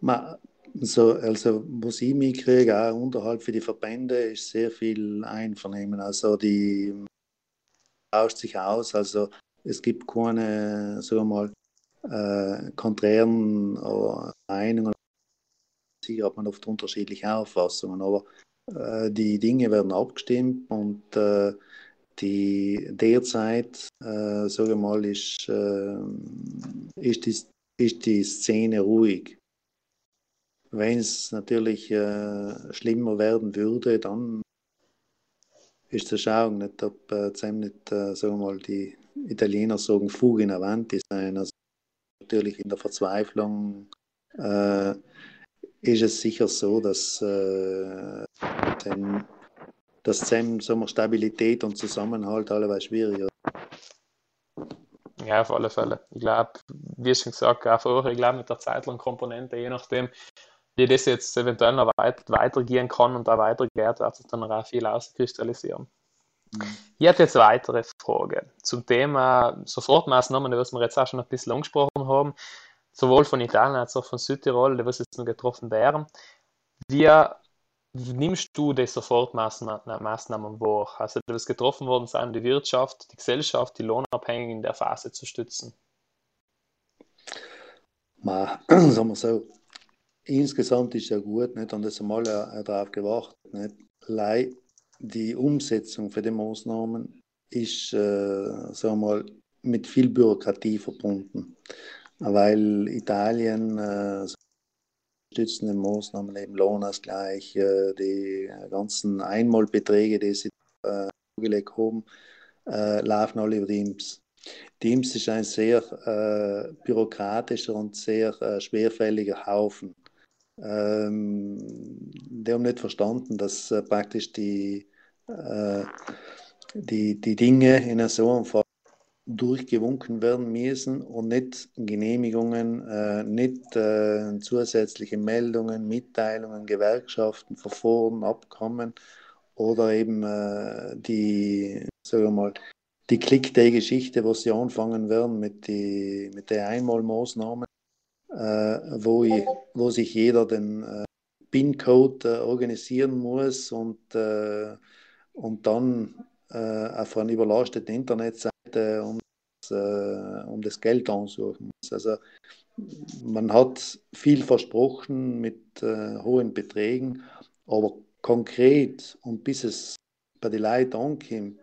Ma, so, also, was ich mitkriege, auch unterhalb für die Verbände, ist sehr viel Einvernehmen. Also, die tauscht sich aus. Also, es gibt keine, sagen wir mal, äh, konträren Meinungen sicher hat man oft unterschiedliche Auffassungen, aber äh, die Dinge werden abgestimmt und äh, die derzeit, äh, sage ich mal, ist, äh, ist, die, ist die Szene ruhig. Wenn es natürlich äh, schlimmer werden würde, dann ist zu schauen, nicht, ob äh, nicht, äh, sagen wir mal, die Italiener sagen, Fug in Avanti sein. Also natürlich in der Verzweiflung äh, ist es sicher so, dass, äh, dem, dass dem, sagen wir, Stabilität und Zusammenhalt alleweil schwieriger ja, auf alle Fälle. Ich glaube, wie schon gesagt, auch vorher, ich glaube mit der zeitlichen Komponente, je nachdem, wie das jetzt eventuell noch weit, weitergehen kann und auch weitergeht, wird sich dann auch viel auskristallisieren. Mhm. Ich hätte jetzt eine weitere Frage zum Thema Sofortmaßnahmen, die wir jetzt auch schon ein bisschen angesprochen haben, sowohl von Italien als auch von Südtirol, die was jetzt noch getroffen wären. Wie nimmst du die Sofortmaßnahmen wahr? Also, die was getroffen worden sind, die Wirtschaft, die Gesellschaft, die Lohnabhängigen in der Phase zu stützen? Ma, sagen wir so, insgesamt ist ja gut, nicht? Und das einmal äh, darauf gewartet, nicht? Lei, die Umsetzung für die Maßnahmen ist, äh, sagen mal, mit viel Bürokratie verbunden, weil Italien äh, stützende Maßnahmen, eben Lohnausgleich, äh, die ganzen Einmalbeträge, die sie äh, vorgelegt haben, äh, laufen alle über. Die IMS ist ein sehr äh, bürokratischer und sehr äh, schwerfälliger Haufen. Ähm, die haben nicht verstanden, dass äh, praktisch die, äh, die, die Dinge in so einem Fall durchgewunken werden müssen und nicht Genehmigungen, äh, nicht äh, zusätzliche Meldungen, Mitteilungen, Gewerkschaften, Verfahren, Abkommen oder eben äh, die, sagen wir mal, die Click-Day-Geschichte, wo sie anfangen werden mit, die, mit der Einmalmaßnahmen wo, ich, wo sich jeder den äh, PIN-Code äh, organisieren muss und, und dann auf einer überlasteten Internetseite um das, um das Geld ansuchen muss. Also man hat viel versprochen mit äh, hohen Beträgen, aber konkret und bis es bei den Leuten ankommt,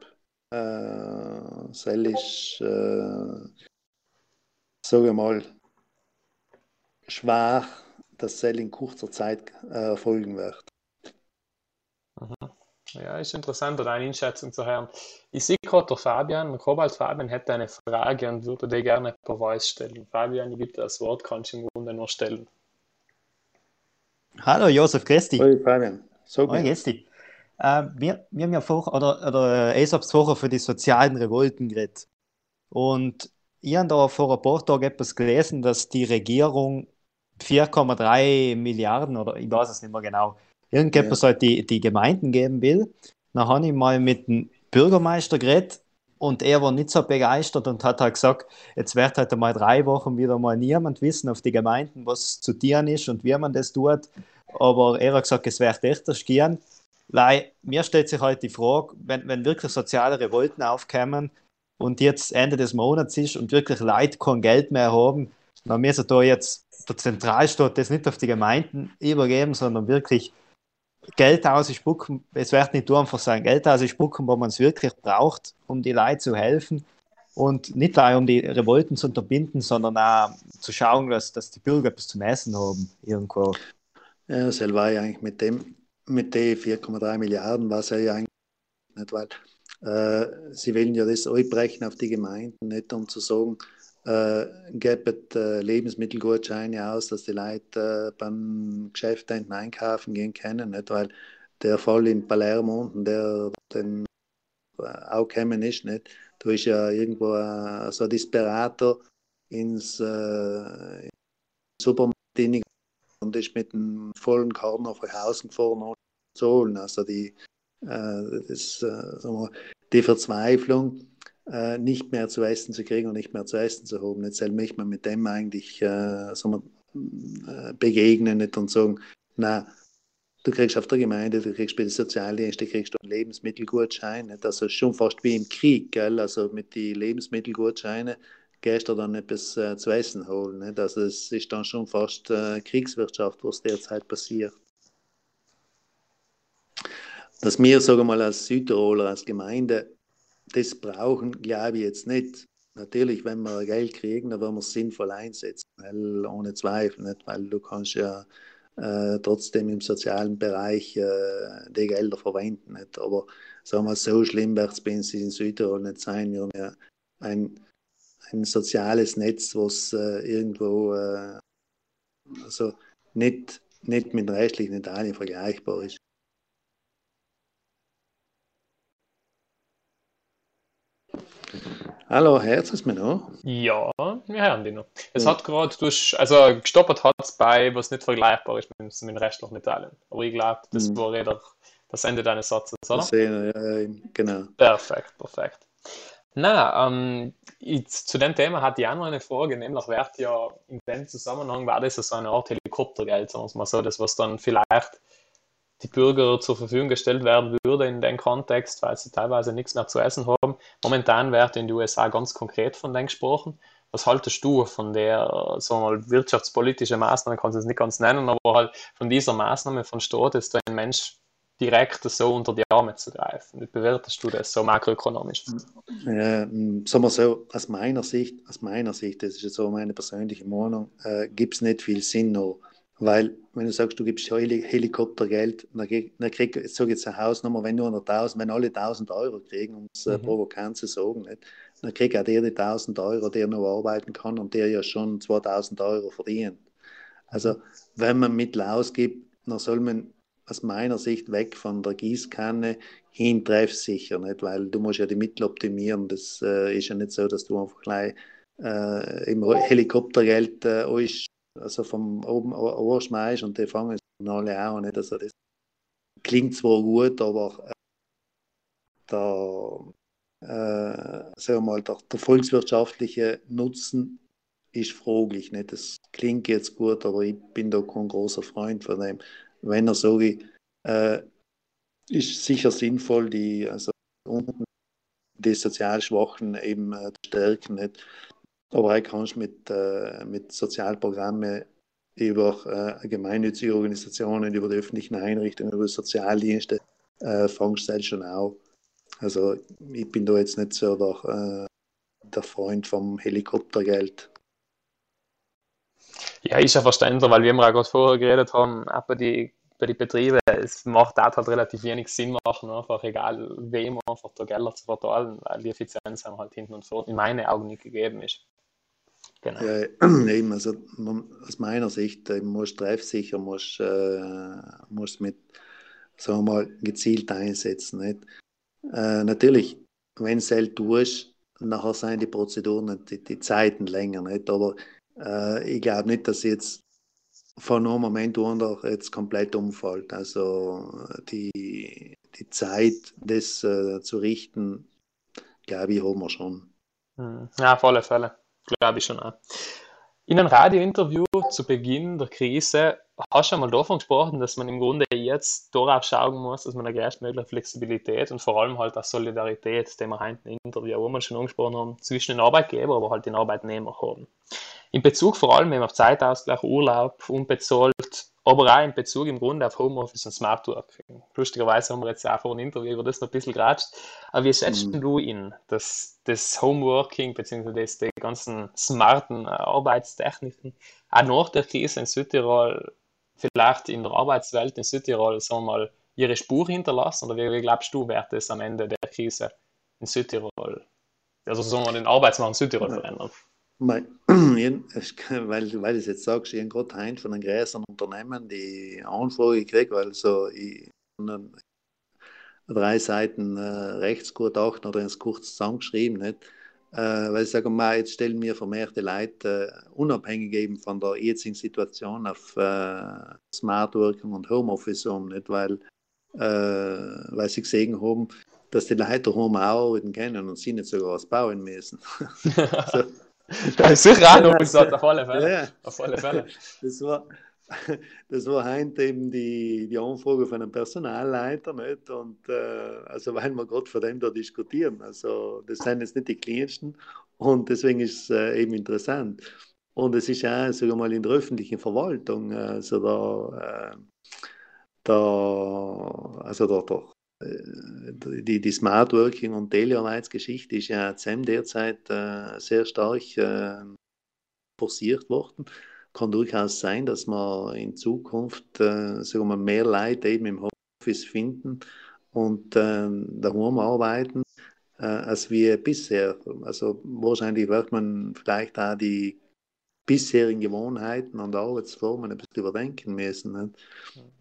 äh, soll ich, äh, sage ich mal, schwer, dass Sell in kurzer Zeit äh, erfolgen wird. Ja, ist interessant, deine Einschätzung zu hören. Ich sehe gerade der Fabian, Kobalt Fabian hätte eine Frage und würde dir gerne per Voice stellen. Fabian, ich dir das Wort, kannst du im Grunde nur stellen. Hallo Josef, grüß dich. Hallo Fabian. So Hallo, grüß dich. Äh, wir, wir haben ja vor, oder, oder äh, ESAPs vorher für die sozialen Revolten geredet. Und ich habe da vor ein paar Tagen etwas gelesen, dass die Regierung 4,3 Milliarden oder ich weiß es nicht mehr genau, irgendetwas ja. halt die, die Gemeinden geben will. Dann habe ich mal mit dem Bürgermeister geredet und er war nicht so begeistert und hat halt gesagt, jetzt wird halt mal drei Wochen wieder mal niemand wissen auf die Gemeinden, was zu tun ist und wie man das tut. Aber er hat gesagt, es wird echt gehen. Lei, mir stellt sich halt die Frage, wenn, wenn wirklich soziale Revolten aufkommen und jetzt Ende des Monats ist und wirklich Leute kein Geld mehr haben, dann müssen da jetzt der Zentralstaat das nicht auf die Gemeinden übergeben, sondern wirklich Geld ausspucken. Es wird nicht nur einfach sein, Geld ausspucken, wo man es wirklich braucht, um die Leute zu helfen und nicht nur um die Revolten zu unterbinden, sondern auch zu schauen, dass, dass die Bürger etwas zum Essen haben irgendwo. Ja, selber war ja eigentlich mit dem, mit den 4,3 Milliarden war es ja eigentlich nicht, weil äh, sie wollen ja das brechen auf die Gemeinden, nicht um zu sagen, äh, gibt äh, Lebensmittelgutscheine aus, dass die Leute äh, beim Geschäft hinten einkaufen gehen können. Nicht? Weil der Fall in Palermo, unten, der den äh, auch gekommen ist, nicht? da ist ja irgendwo äh, so ein Disperator ins, äh, Supermarkt und ist mit einem vollen Karren auf Hause gefahren ohne zu holen. Also die, äh, das, äh, wir, die Verzweiflung äh, nicht mehr zu essen zu kriegen und nicht mehr zu essen zu haben. Jetzt soll mich man mit dem eigentlich äh, so äh, begegnen nicht und sagen, na, du kriegst auf der Gemeinde, du kriegst bei den Sozialdiensten, du kriegst einen Lebensmittelgutschein. Nicht? Also schon fast wie im Krieg, gell? also mit den Lebensmittelgutscheinen gehst du dann etwas äh, zu essen holen. Nicht? Also es ist dann schon fast äh, Kriegswirtschaft, was derzeit passiert. Dass wir, sagen wir mal, als Südtiroler, als Gemeinde das brauchen, glaube ich jetzt nicht. Natürlich, wenn wir Geld kriegen, dann werden wir es sinnvoll einsetzen, weil, ohne Zweifel, nicht? weil du kannst ja äh, trotzdem im sozialen Bereich äh, die Gelder verwenden. Nicht? Aber sagen wir so schlimm wird es in Südtirol nicht sein. Wir haben ja ein, ein soziales Netz, was äh, irgendwo äh, also nicht, nicht mit restlichen Italien vergleichbar ist. Hallo, hört es mir noch? Ja, wir hören dich noch. Es ja. hat gerade, also gestoppt hat es bei, was nicht vergleichbar ist mit, mit dem restlichen Italien. Aber ich glaube, das mhm. war eh das Ende deines Satzes, oder? Sehen, ja, genau. Perfekt, perfekt. Na, ähm, zu dem Thema hatte ich auch noch eine Frage, nämlich wird ja in dem Zusammenhang, war das so eine Art Helikoptergeld, sagen wir mal so, das was dann vielleicht die Bürger zur Verfügung gestellt werden würde in dem Kontext, weil sie teilweise nichts mehr zu essen haben. Momentan wird in den USA ganz konkret von dem gesprochen. Was haltest du von der wir mal, wirtschaftspolitischen Maßnahme, kannst du es nicht ganz nennen, aber halt von dieser Maßnahme von Staat, du ein Mensch direkt so unter die Arme zu greifen. Wie bewertest du das so makroökonomisch? Ja, sagen wir so, aus meiner Sicht, aus meiner Sicht, das ist jetzt so meine persönliche Meinung, äh, gibt es nicht viel Sinn noch weil, wenn du sagst, du gibst Heli Helikoptergeld, dann, dann krieg, ich sage jetzt eine Hausnummer, wenn nur 100.000, wenn alle 1000 Euro kriegen, um es äh, mhm. provokant zu sagen, nicht? dann kriegt auch der die 1000 Euro, der noch arbeiten kann und der ja schon 2000 Euro verdient. Also, wenn man Mittel ausgibt, dann soll man aus meiner Sicht weg von der Gießkanne hin treffsicher, nicht? weil du musst ja die Mittel optimieren. Das äh, ist ja nicht so, dass du einfach gleich äh, im Helikoptergeld äh, also vom oben anschmeißt und die fangen es alle auch nicht. Also das klingt zwar gut, aber äh, der, äh, sagen wir mal, der, der, volkswirtschaftliche Nutzen ist fraglich. Nicht? Das klingt jetzt gut, aber ich bin da kein großer Freund von dem. Wenn er so äh, ist sicher sinnvoll, die also die sozial Schwachen eben äh, stärken. Nicht? Aber auch kannst mit, äh, mit Sozialprogrammen über äh, gemeinnützige Organisationen, über die öffentlichen Einrichtungen, über Sozialdienste, äh, fangst du schon auch. Also ich bin da jetzt nicht so der, äh, der Freund vom Helikoptergeld. Ja, ist ja verständlich, weil wir auch gerade vorher geredet haben, bei den bei die Betrieben, es macht da halt relativ wenig Sinn machen, einfach egal wem einfach der Gelder zu verteilen, weil die Effizienz halt hinten und vorne in meinen Augen nicht gegeben ist. Genau. Ja, eben, also man, aus meiner Sicht, äh, muss treffsicher, muss, äh, mit, sagen wir mal, gezielt einsetzen. Nicht? Äh, natürlich, wenn es halt tust, nachher sind die Prozeduren, die, die Zeiten länger, nicht? aber äh, ich glaube nicht, dass jetzt von einem Moment an jetzt komplett umfällt. Also die, die Zeit, das äh, zu richten, glaube ich, haben wir schon. Hm. Ja, auf alle Fälle glaube ich schon auch. In einem Radiointerview zu Beginn der Krise hast du einmal davon gesprochen, dass man im Grunde jetzt darauf schauen muss, dass man eine größtmögliche Flexibilität und vor allem halt auch Solidarität, die wir heute im Interview auch mal schon angesprochen haben, zwischen den Arbeitgeber, aber halt den Arbeitnehmer haben. In Bezug vor allem eben auf Zeitausgleich, Urlaub, unbezahlt, aber auch in Bezug im Grunde auf Homeoffice und Smart Working. Lustigerweise haben wir jetzt auch vor einem Interview über das noch ein bisschen geratscht. Aber wie schätzt mhm. du ihn, dass das Homeworking bzw. die ganzen smarten äh, Arbeitstechniken auch nach der Krise in Südtirol vielleicht in der Arbeitswelt in Südtirol, sagen wir mal, ihre Spur hinterlassen? Oder wie, wie glaubst du, wird es am Ende der Krise in Südtirol, also sagen wir den Arbeitsmarkt in Südtirol verändern? weil, weil du es jetzt sagst, ich habe gerade heim von einem größeren Unternehmen die Anfrage gekriegt, weil so ich drei Seiten äh, Rechtsgutachten oder ins kurz zusammengeschrieben, nicht? Äh, weil ich sage mal, jetzt stellen wir vermehrte Leute äh, unabhängig eben von der jetzigen Situation auf äh, Smart Working und Homeoffice um, nicht? Weil, äh, weil sie gesehen haben, dass die Leute Home arbeiten können und sie nicht sogar was bauen müssen. Sicher auch noch gesagt, auf alle Fälle. Ja, auf alle Fälle. Das war, das war heute eben die, die Anfrage von einem Personalleiter. Nicht? Und äh, also, weil wir gerade von dem da diskutieren. Also, das sind jetzt nicht die kleinsten. Und deswegen ist es äh, eben interessant. Und es ist auch, wir mal, in der öffentlichen Verwaltung, also da, äh, da also da, da die, die Smart Working und Telearbeitsgeschichte ist ja ZEM derzeit äh, sehr stark äh, forciert worden. Kann durchaus sein, dass wir in Zukunft äh, sagen wir, mehr Leute eben im Homeoffice finden und äh, daheim arbeiten, äh, als wir bisher. Also wahrscheinlich wird man vielleicht auch die bisherigen Gewohnheiten und Arbeitsformen ein bisschen überdenken müssen.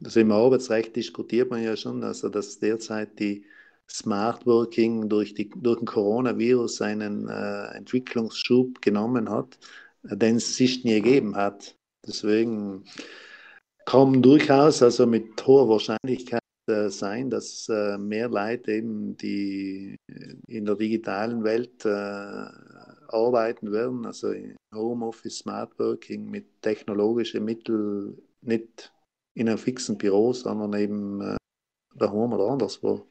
Also im Arbeitsrecht diskutiert man ja schon, also dass derzeit die Smart Working durch, die, durch den Coronavirus einen äh, Entwicklungsschub genommen hat, den es sich nie gegeben hat. Deswegen kann durchaus, also mit hoher Wahrscheinlichkeit äh, sein, dass äh, mehr Leute eben, die in der digitalen Welt äh, arbeiten werden, also Homeoffice, Smart Working mit technologischen Mitteln, nicht in einem fixen Büro, sondern eben äh, daheim oder anderswo.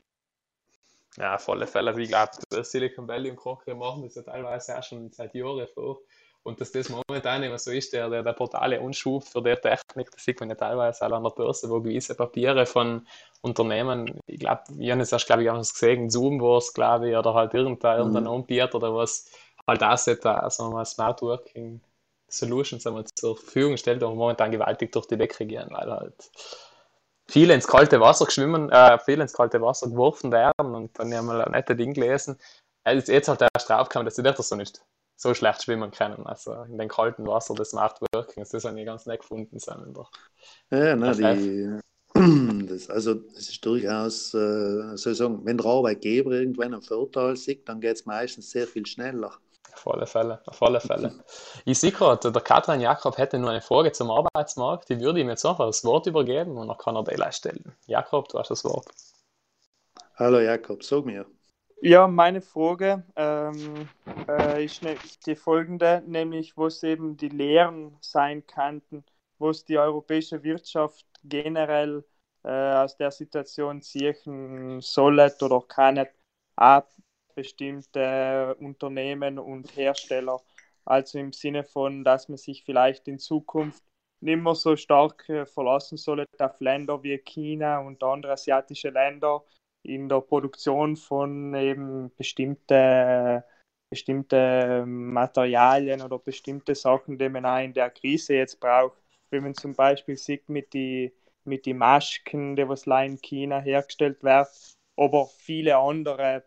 Ja, auf alle Fälle. Ich glaube, Silicon Valley und Kroche machen das ja teilweise auch schon seit Jahren vor. Und dass das momentan immer so ist, der, der, der brutale Unschub für die Technik, das sieht man ja teilweise auch an der Börse, wo gewisse Papiere von Unternehmen, ich glaube, ich habe es erst, glaube ich, auch gesehen, Zoom war es, glaube ich, oder halt irgendein, mhm. irgendein Anbieter oder was, halt Asset, also mal Smart Working Solutions einmal zur Verfügung stellt, aber momentan gewaltig durch die Decke gehen, weil halt viele ins kalte Wasser geschwimmen, äh, viele ins kalte Wasser geworfen werden und dann haben wir ein nettes Ding gelesen. Jetzt, jetzt halt erst draufgekommen, dass die das so nicht so schlecht schwimmen können. Also in den kalten Wasser des Smart Working, das habe ich ganz nett gefunden. Ja, nein, die, das, also es ist durchaus, äh, soll ich sagen, wenn der Arbeitgeber irgendwann einen Vorteil sieht, dann geht es meistens sehr viel schneller. Auf alle Fälle, auf alle Fälle. Ich sehe gerade, der Katrin Jakob hätte nur eine Frage zum Arbeitsmarkt. Die würde ihm jetzt einfach das Wort übergeben und dann kann er die stellen. Jakob, du hast das Wort. Hallo Jakob, sag mir. Ja, meine Frage ähm, äh, ist ne, die folgende, nämlich wo es eben die Lehren sein könnten, wo es die europäische Wirtschaft generell äh, aus der Situation ziehen soll oder kann, auch bestimmte Unternehmen und Hersteller. Also im Sinne von, dass man sich vielleicht in Zukunft nicht mehr so stark äh, verlassen soll auf Länder wie China und andere asiatische Länder in der Produktion von eben bestimmte, bestimmte Materialien oder bestimmte Sachen, die man auch in der Krise jetzt braucht. Wenn man zum Beispiel sieht mit die mit die Masken, die was in China hergestellt werden, aber viele andere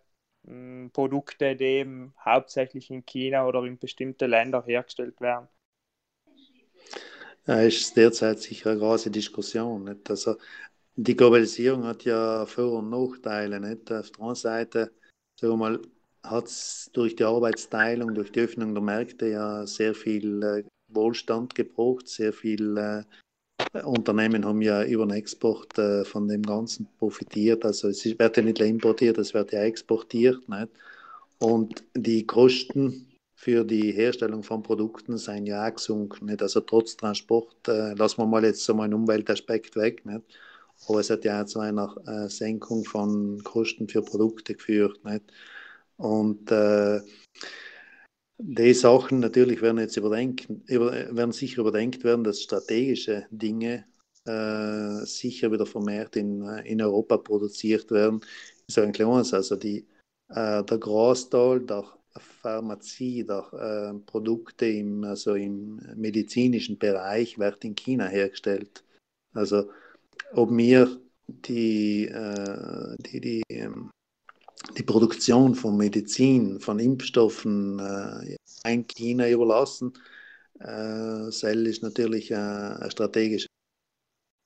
Produkte, die eben hauptsächlich in China oder in bestimmten Ländern hergestellt werden. Ja, ist derzeit sicher eine große Diskussion. Nicht? Also, die Globalisierung hat ja Vor- und Nachteile. Nicht? Auf der einen Seite hat es durch die Arbeitsteilung, durch die Öffnung der Märkte ja sehr viel äh, Wohlstand gebraucht, sehr viel äh, Unternehmen haben ja über den Export äh, von dem Ganzen profitiert. Also es wird ja nicht importiert, es wird ja exportiert. Nicht? Und die Kosten für die Herstellung von Produkten sind ja auch gesunken. Nicht? Also trotz Transport, äh, lassen wir mal jetzt so mal einen Umweltaspekt weg. Nicht? Aber es hat ja auch zu einer äh, Senkung von Kosten für Produkte geführt. Nicht? Und äh, die Sachen natürlich werden jetzt überdenkt, über, werden sicher überdenkt werden, dass strategische Dinge äh, sicher wieder vermehrt in, in Europa produziert werden. Ich sage ein kleines, also die, äh, der Großteil der Pharmazie, der äh, Produkte im, also im medizinischen Bereich wird in China hergestellt. Also ob wir die, äh, die, die ähm, die Produktion von Medizin, von Impfstoffen äh, ein China überlassen. Äh, Cell ist natürlich äh, ein strategischer.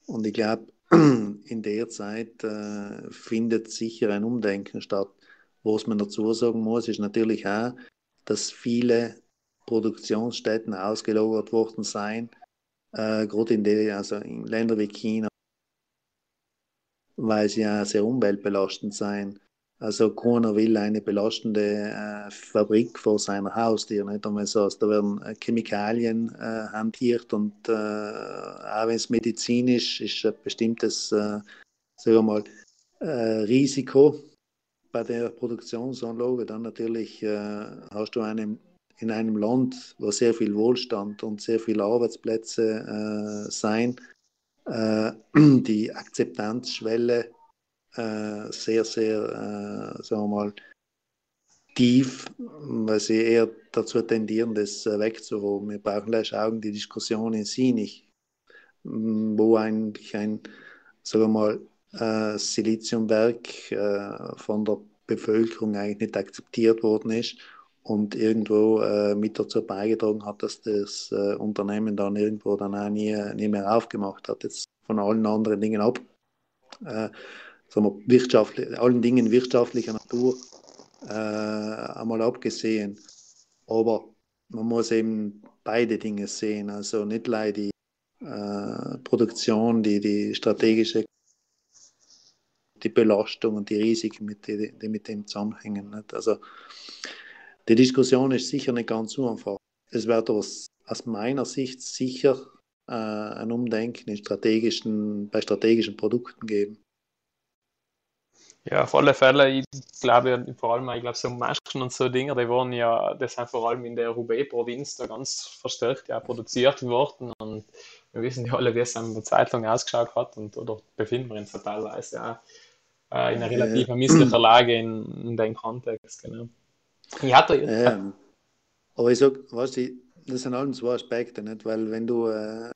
Und ich glaube, in der Zeit äh, findet sicher ein Umdenken statt. Was man dazu sagen muss, ist natürlich auch, dass viele Produktionsstätten ausgelagert worden seien, äh, gerade in, der, also in Ländern wie China, weil sie ja sehr umweltbelastend seien. Also keiner will eine belastende äh, Fabrik vor seiner Haustür. Nicht? Und so, da werden äh, Chemikalien äh, hantiert und äh, auch wenn es medizinisch ist, ein bestimmtes äh, sagen wir mal, äh, Risiko bei der Produktionsanlage. Dann natürlich hast du eine in einem Land, wo sehr viel Wohlstand und sehr viele Arbeitsplätze äh, sein, äh, die Akzeptanzschwelle äh, sehr, sehr, äh, sagen wir mal, tief, weil sie eher dazu tendieren, das äh, wegzuholen. Wir brauchen gleich Augen die Diskussion in sie nicht, wo eigentlich ein, sagen wir mal, äh, Siliziumwerk äh, von der Bevölkerung eigentlich nicht akzeptiert worden ist und irgendwo äh, mit dazu beigetragen hat, dass das äh, Unternehmen dann irgendwo dann auch nie, nie mehr aufgemacht hat, jetzt von allen anderen Dingen ab, äh, sagen wir, wirtschaftlich, allen Dingen wirtschaftlicher Natur äh, einmal abgesehen. Aber man muss eben beide Dinge sehen, also nicht leider die äh, Produktion, die, die strategische die Belastung und die Risiken, mit die, die mit dem zusammenhängen. Nicht? Also die Diskussion ist sicher nicht ganz so einfach. Es wird aber aus meiner Sicht sicher äh, ein Umdenken in strategischen, bei strategischen Produkten geben. Ja, auf alle Fälle, ich glaube vor allem, ich glaube so Masken und so Dinge, die wurden ja, das sind vor allem in der Roubaix-Provinz da ganz verstärkt ja produziert worden und wir wissen ja alle, wie es in der Zeitung ausgeschaut hat und oder befinden wir uns ja teilweise auch äh, in einer relativ misslichen Lage in, in dem Kontext, genau. Ich hatte, ja, aber ich sage, weißt du, das sind alle zwei Aspekte, nicht? weil wenn du, äh,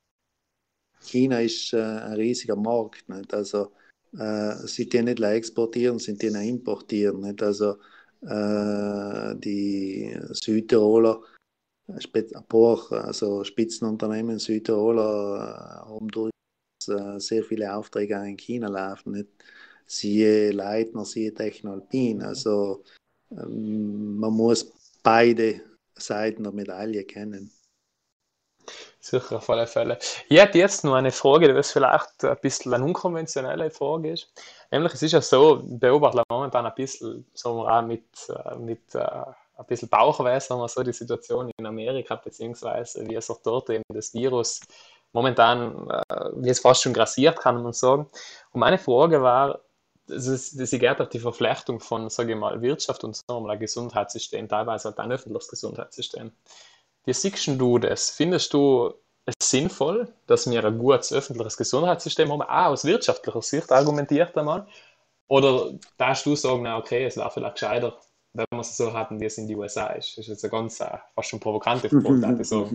China ist äh, ein riesiger Markt, nicht? also äh, sie die nicht exportieren, sind die importieren, nicht? also äh, die Südtiroler, ein paar also Spitzenunternehmen Südtiroler äh, haben durch äh, sehr viele Aufträge in China laufen, nicht? siehe Leitner, siehe Technalpin. Also ähm, man muss beide Seiten der Medaille kennen. Sicher, auf alle Fälle. Ich hätte jetzt noch eine Frage, die vielleicht ein bisschen eine unkonventionelle Frage ist. Nämlich, es ist ja so, ich beobachte momentan ein bisschen, wir auch mit, äh, mit äh, ein bisschen Bauchweh, sagen wir so, die Situation in Amerika, beziehungsweise wie es auch dort eben das Virus momentan, äh, wie es fast schon grassiert, kann man sagen. Und meine Frage war, das geht auf die Verflechtung von, sage ich mal, Wirtschaft und so ein Gesundheitssystem, teilweise halt ein öffentliches Gesundheitssystem. Wie siehst du das? Findest du es sinnvoll, dass wir ein gutes öffentliches Gesundheitssystem haben, auch aus wirtschaftlicher Sicht argumentiert einmal? Oder darfst du sagen, na okay, es wäre vielleicht gescheiter, wenn wir es so hatten, wie es in den USA ist? Das ist jetzt eine ganz äh, fast schon provokante Frage. so.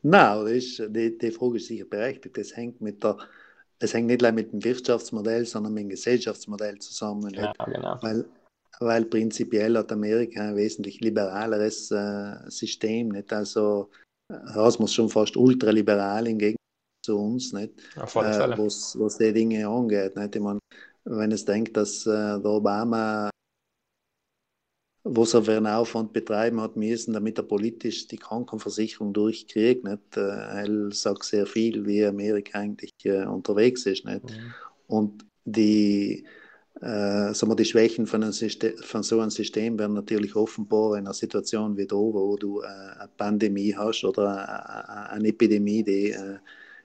Nein, die, die Frage ist sicher berechtigt. Das hängt mit der es hängt nicht nur mit dem Wirtschaftsmodell, sondern mit dem Gesellschaftsmodell zusammen. Ja, genau. Weil, weil prinzipiell hat Amerika ein wesentlich liberaleres äh, System. Nicht? Also das muss schon fast ultraliberal im Gegensatz zu uns, nicht? Auf alle Fälle. Äh, was, was die Dinge angeht. Nicht? Ich meine, wenn es denkt, dass äh, der Obama was er für einen Aufwand betreiben hat müssen, damit er politisch die Krankenversicherung durchkriegt. Nicht? Äh, er sagt sehr viel, wie Amerika eigentlich äh, unterwegs ist. Nicht? Mhm. Und die, äh, sagen wir, die Schwächen von, System, von so einem System werden natürlich offenbar in einer Situation wie da, wo du äh, eine Pandemie hast oder eine, eine Epidemie, die, äh,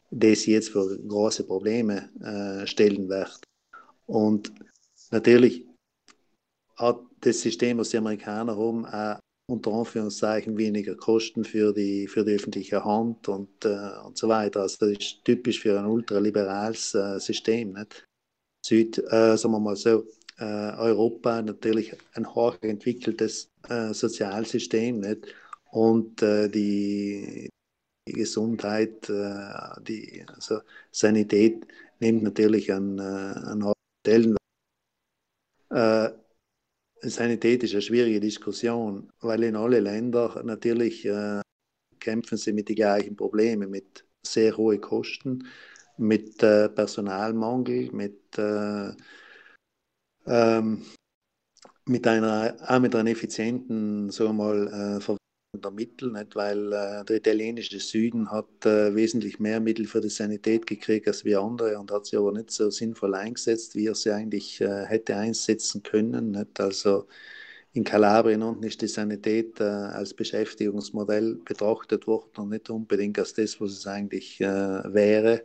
die sich jetzt für große Probleme äh, stellen wird. Und natürlich hat das System, was die Amerikaner haben, auch unter Anführungszeichen weniger Kosten für die, für die öffentliche Hand und, äh, und so weiter. Also das ist typisch für ein ultraliberales äh, System. Nicht? Süd, äh, sagen wir mal so, äh, Europa natürlich ein hochentwickeltes äh, Sozialsystem nicht? und äh, die, die Gesundheit, die also Sanität nimmt natürlich einen, einen Stellenwert. Sanität ist eine schwierige Diskussion, weil in alle Länder natürlich äh, kämpfen sie mit den gleichen Problemen, mit sehr hohen Kosten, mit äh, Personalmangel, mit, äh, ähm, mit einer, auch mit einer effizienten, mal, äh, der Mittel, nicht? weil äh, der italienische Süden hat äh, wesentlich mehr Mittel für die Sanität gekriegt als wir andere und hat sie aber nicht so sinnvoll eingesetzt, wie er sie eigentlich äh, hätte einsetzen können. Nicht? Also in Kalabrien unten ist die Sanität äh, als Beschäftigungsmodell betrachtet worden und nicht unbedingt als das, was es eigentlich äh, wäre.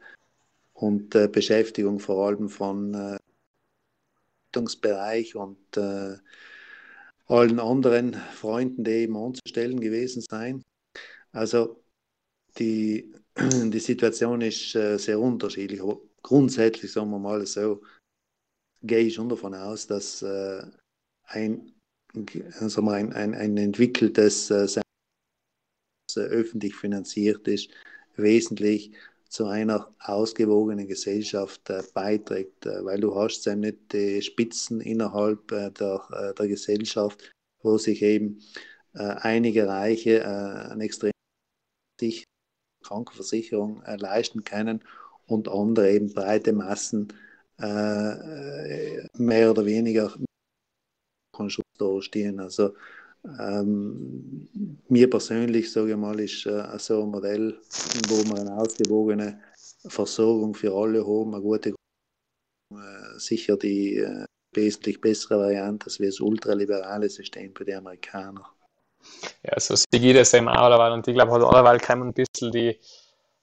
Und äh, Beschäftigung vor allem von äh, Bereich und allen anderen Freunden, die eben anzustellen gewesen sein. Also die, die Situation ist äh, sehr unterschiedlich, aber grundsätzlich sagen wir mal so, gehe ich schon davon aus, dass äh, ein, also ein, ein, ein entwickeltes, äh, öffentlich finanziert ist, wesentlich zu einer ausgewogenen Gesellschaft äh, beiträgt, äh, weil du hast ja nicht die Spitzen innerhalb äh, der, der Gesellschaft, wo sich eben einige Reiche eine extrem sich Krankenversicherung leisten können und andere eben breite Massen mehr oder weniger Schutz stehen. Also ähm, mir persönlich, sage ich mal, ist äh, so ein Modell, wo wir eine ausgewogene Versorgung für alle haben, eine gute äh, sicher die äh, wesentlich bessere Variante als das ultraliberale System für die Amerikaner. Ja, so sehe ich das eben auch, und ich glaube, halt allerweil kommen ein bisschen die,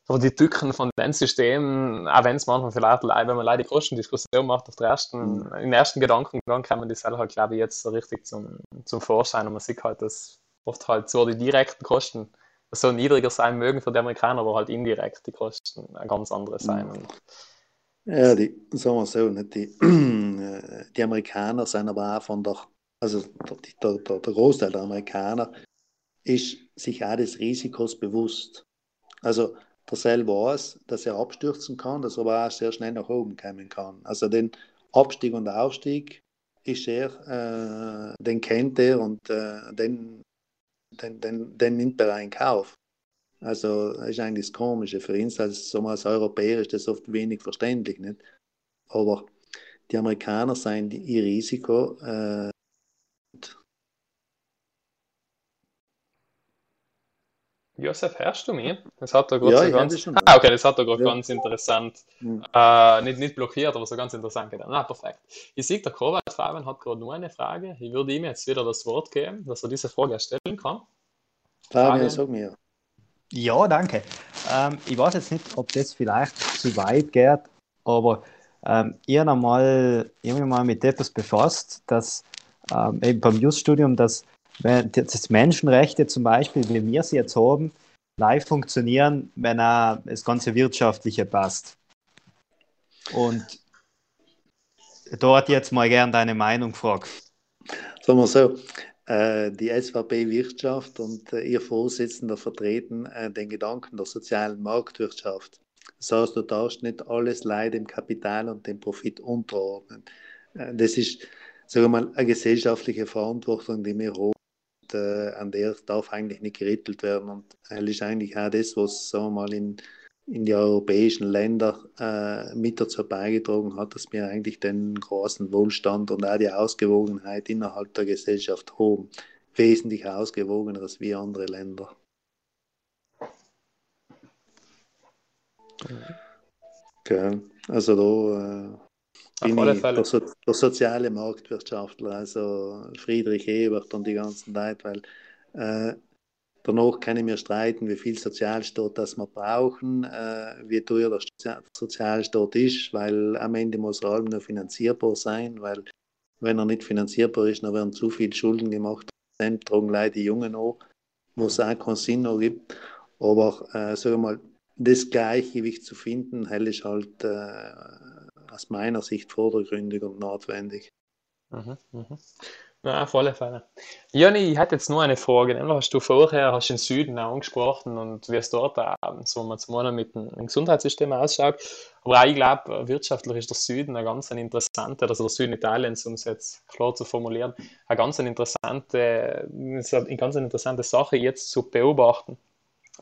aber die Tücken von dem System, auch wenn es manchmal vielleicht, wenn man leider die Kostendiskussion macht, auf der ersten, mhm. im ersten Gedankengang kann man die selber halt, glaube ich, jetzt so richtig zum, zum Vorschein. Und man sieht halt, dass oft halt so die direkten Kosten so niedriger sein mögen für die Amerikaner, aber halt indirekt die Kosten ganz andere sein. Mhm. Ja, die, sagen wir so, nicht die, die Amerikaner sind aber auch von der, also der, der, der Großteil der Amerikaner ist sich auch des Risikos bewusst. Also der Seil weiß, dass er abstürzen kann, dass er aber auch sehr schnell nach oben kommen kann. Also den Abstieg und Aufstieg ist er, äh, den kennt er und äh, den, den, den, den, nimmt er in Kauf. Also das ist eigentlich das Komische. Für uns als, als Europäer ist das oft wenig verständlich. Nicht? Aber die Amerikaner sind ihr Risiko Josef, hörst du mich? Das hat er gerade ja, so ganz. Ah, okay, das hat er gerade ja. ganz interessant. Mhm. Äh, nicht, nicht blockiert, aber so ganz interessant getan. Ah, perfekt. Ich sehe, der Kovac Fabian hat gerade nur eine Frage. Ich würde ihm jetzt wieder das Wort geben, dass er diese Frage stellen kann. Fabian, sag mir. Ja, danke. Ähm, ich weiß jetzt nicht, ob das vielleicht zu weit geht, aber ähm, ich habe mal, ich habe mal mit etwas befasst, dass ähm, eben beim Just-Studium, dass wenn das Menschenrechte zum Beispiel, wie wir sie jetzt haben, live funktionieren, wenn auch das ganze Wirtschaftliche passt. Und hat jetzt mal gern deine Meinung gefragt. Sagen wir so, äh, die SVP Wirtschaft und äh, ihr Vorsitzender vertreten äh, den Gedanken der sozialen Marktwirtschaft. Das heißt, du darfst nicht alles Leid dem Kapital und dem Profit unterordnen. Das ist, sagen wir mal, eine gesellschaftliche Verantwortung, die wir haben äh, an der darf eigentlich nicht gerittelt werden. Und das ist eigentlich auch das, was sagen wir mal in, in die europäischen Länder äh, mit dazu beigetragen hat, dass wir eigentlich den großen Wohlstand und auch die Ausgewogenheit innerhalb der Gesellschaft haben. Wesentlich ausgewogener als wie andere Länder. Okay. Also da äh, bin ich der, so, der, soziale Marktwirtschaftler, also Friedrich Ebert und die ganzen Leute, weil äh, danach kann ich mir streiten, wie viel Sozialstaat das wir brauchen, äh, wie teuer der Sozialstaat ist, weil am Ende muss er allem nur finanzierbar sein, weil wenn er nicht finanzierbar ist, dann werden zu viele Schulden gemacht, dann tragen Leute die Jungen an, wo es auch keinen Sinn noch gibt. Aber äh, sagen wir mal, das Gleichgewicht zu finden, hell ist halt äh, aus meiner Sicht vordergründig und notwendig. Mhm, mhm. Ja, auf alle Fälle. Joni, ich hatte jetzt nur eine Frage. Nämlich hast du vorher hast den Süden auch angesprochen und wie es dort abends, wo man zum einen mit dem, Gesundheitssystem ausschaut. Aber auch ich glaube, wirtschaftlich ist der Süden ein ganz ein interessanter, also der Süden Italiens, um es jetzt klar zu formulieren, eine ganz interessante, eine ganz interessante Sache jetzt zu beobachten.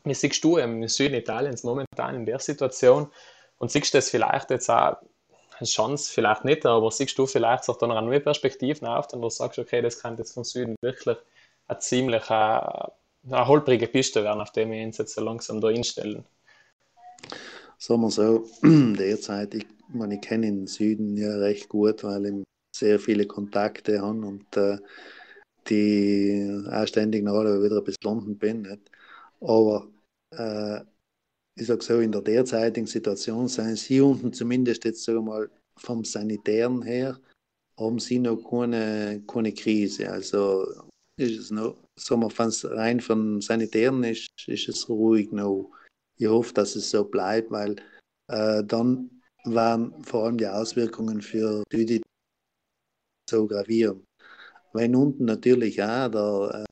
Wie siehst du im Süden Italiens momentan in der Situation und siehst du das vielleicht jetzt auch Chance vielleicht nicht, aber siehst du vielleicht auch dann eine neue Perspektiven auf, und du sagst, okay, das kann jetzt vom Süden wirklich eine ziemlich eine, äh, eine holprige Piste werden, auf der wir uns jetzt so langsam da einstellen. Sagen wir so, derzeit, ich, meine, ich kenne den Süden ja recht gut, weil ich sehr viele Kontakte habe und äh, die auch ständig nach wieder bis London bin. Nicht? Aber äh, ich sage so, in der derzeitigen Situation seien sie unten zumindest jetzt sagen wir mal vom Sanitären her haben sie noch keine, keine Krise. Also ist es noch, sagen wir, rein von Sanitären ist, ist es ruhig noch. Ich hoffe, dass es so bleibt, weil äh, dann waren vor allem die Auswirkungen für die so gravierend. Wenn unten natürlich auch der, äh,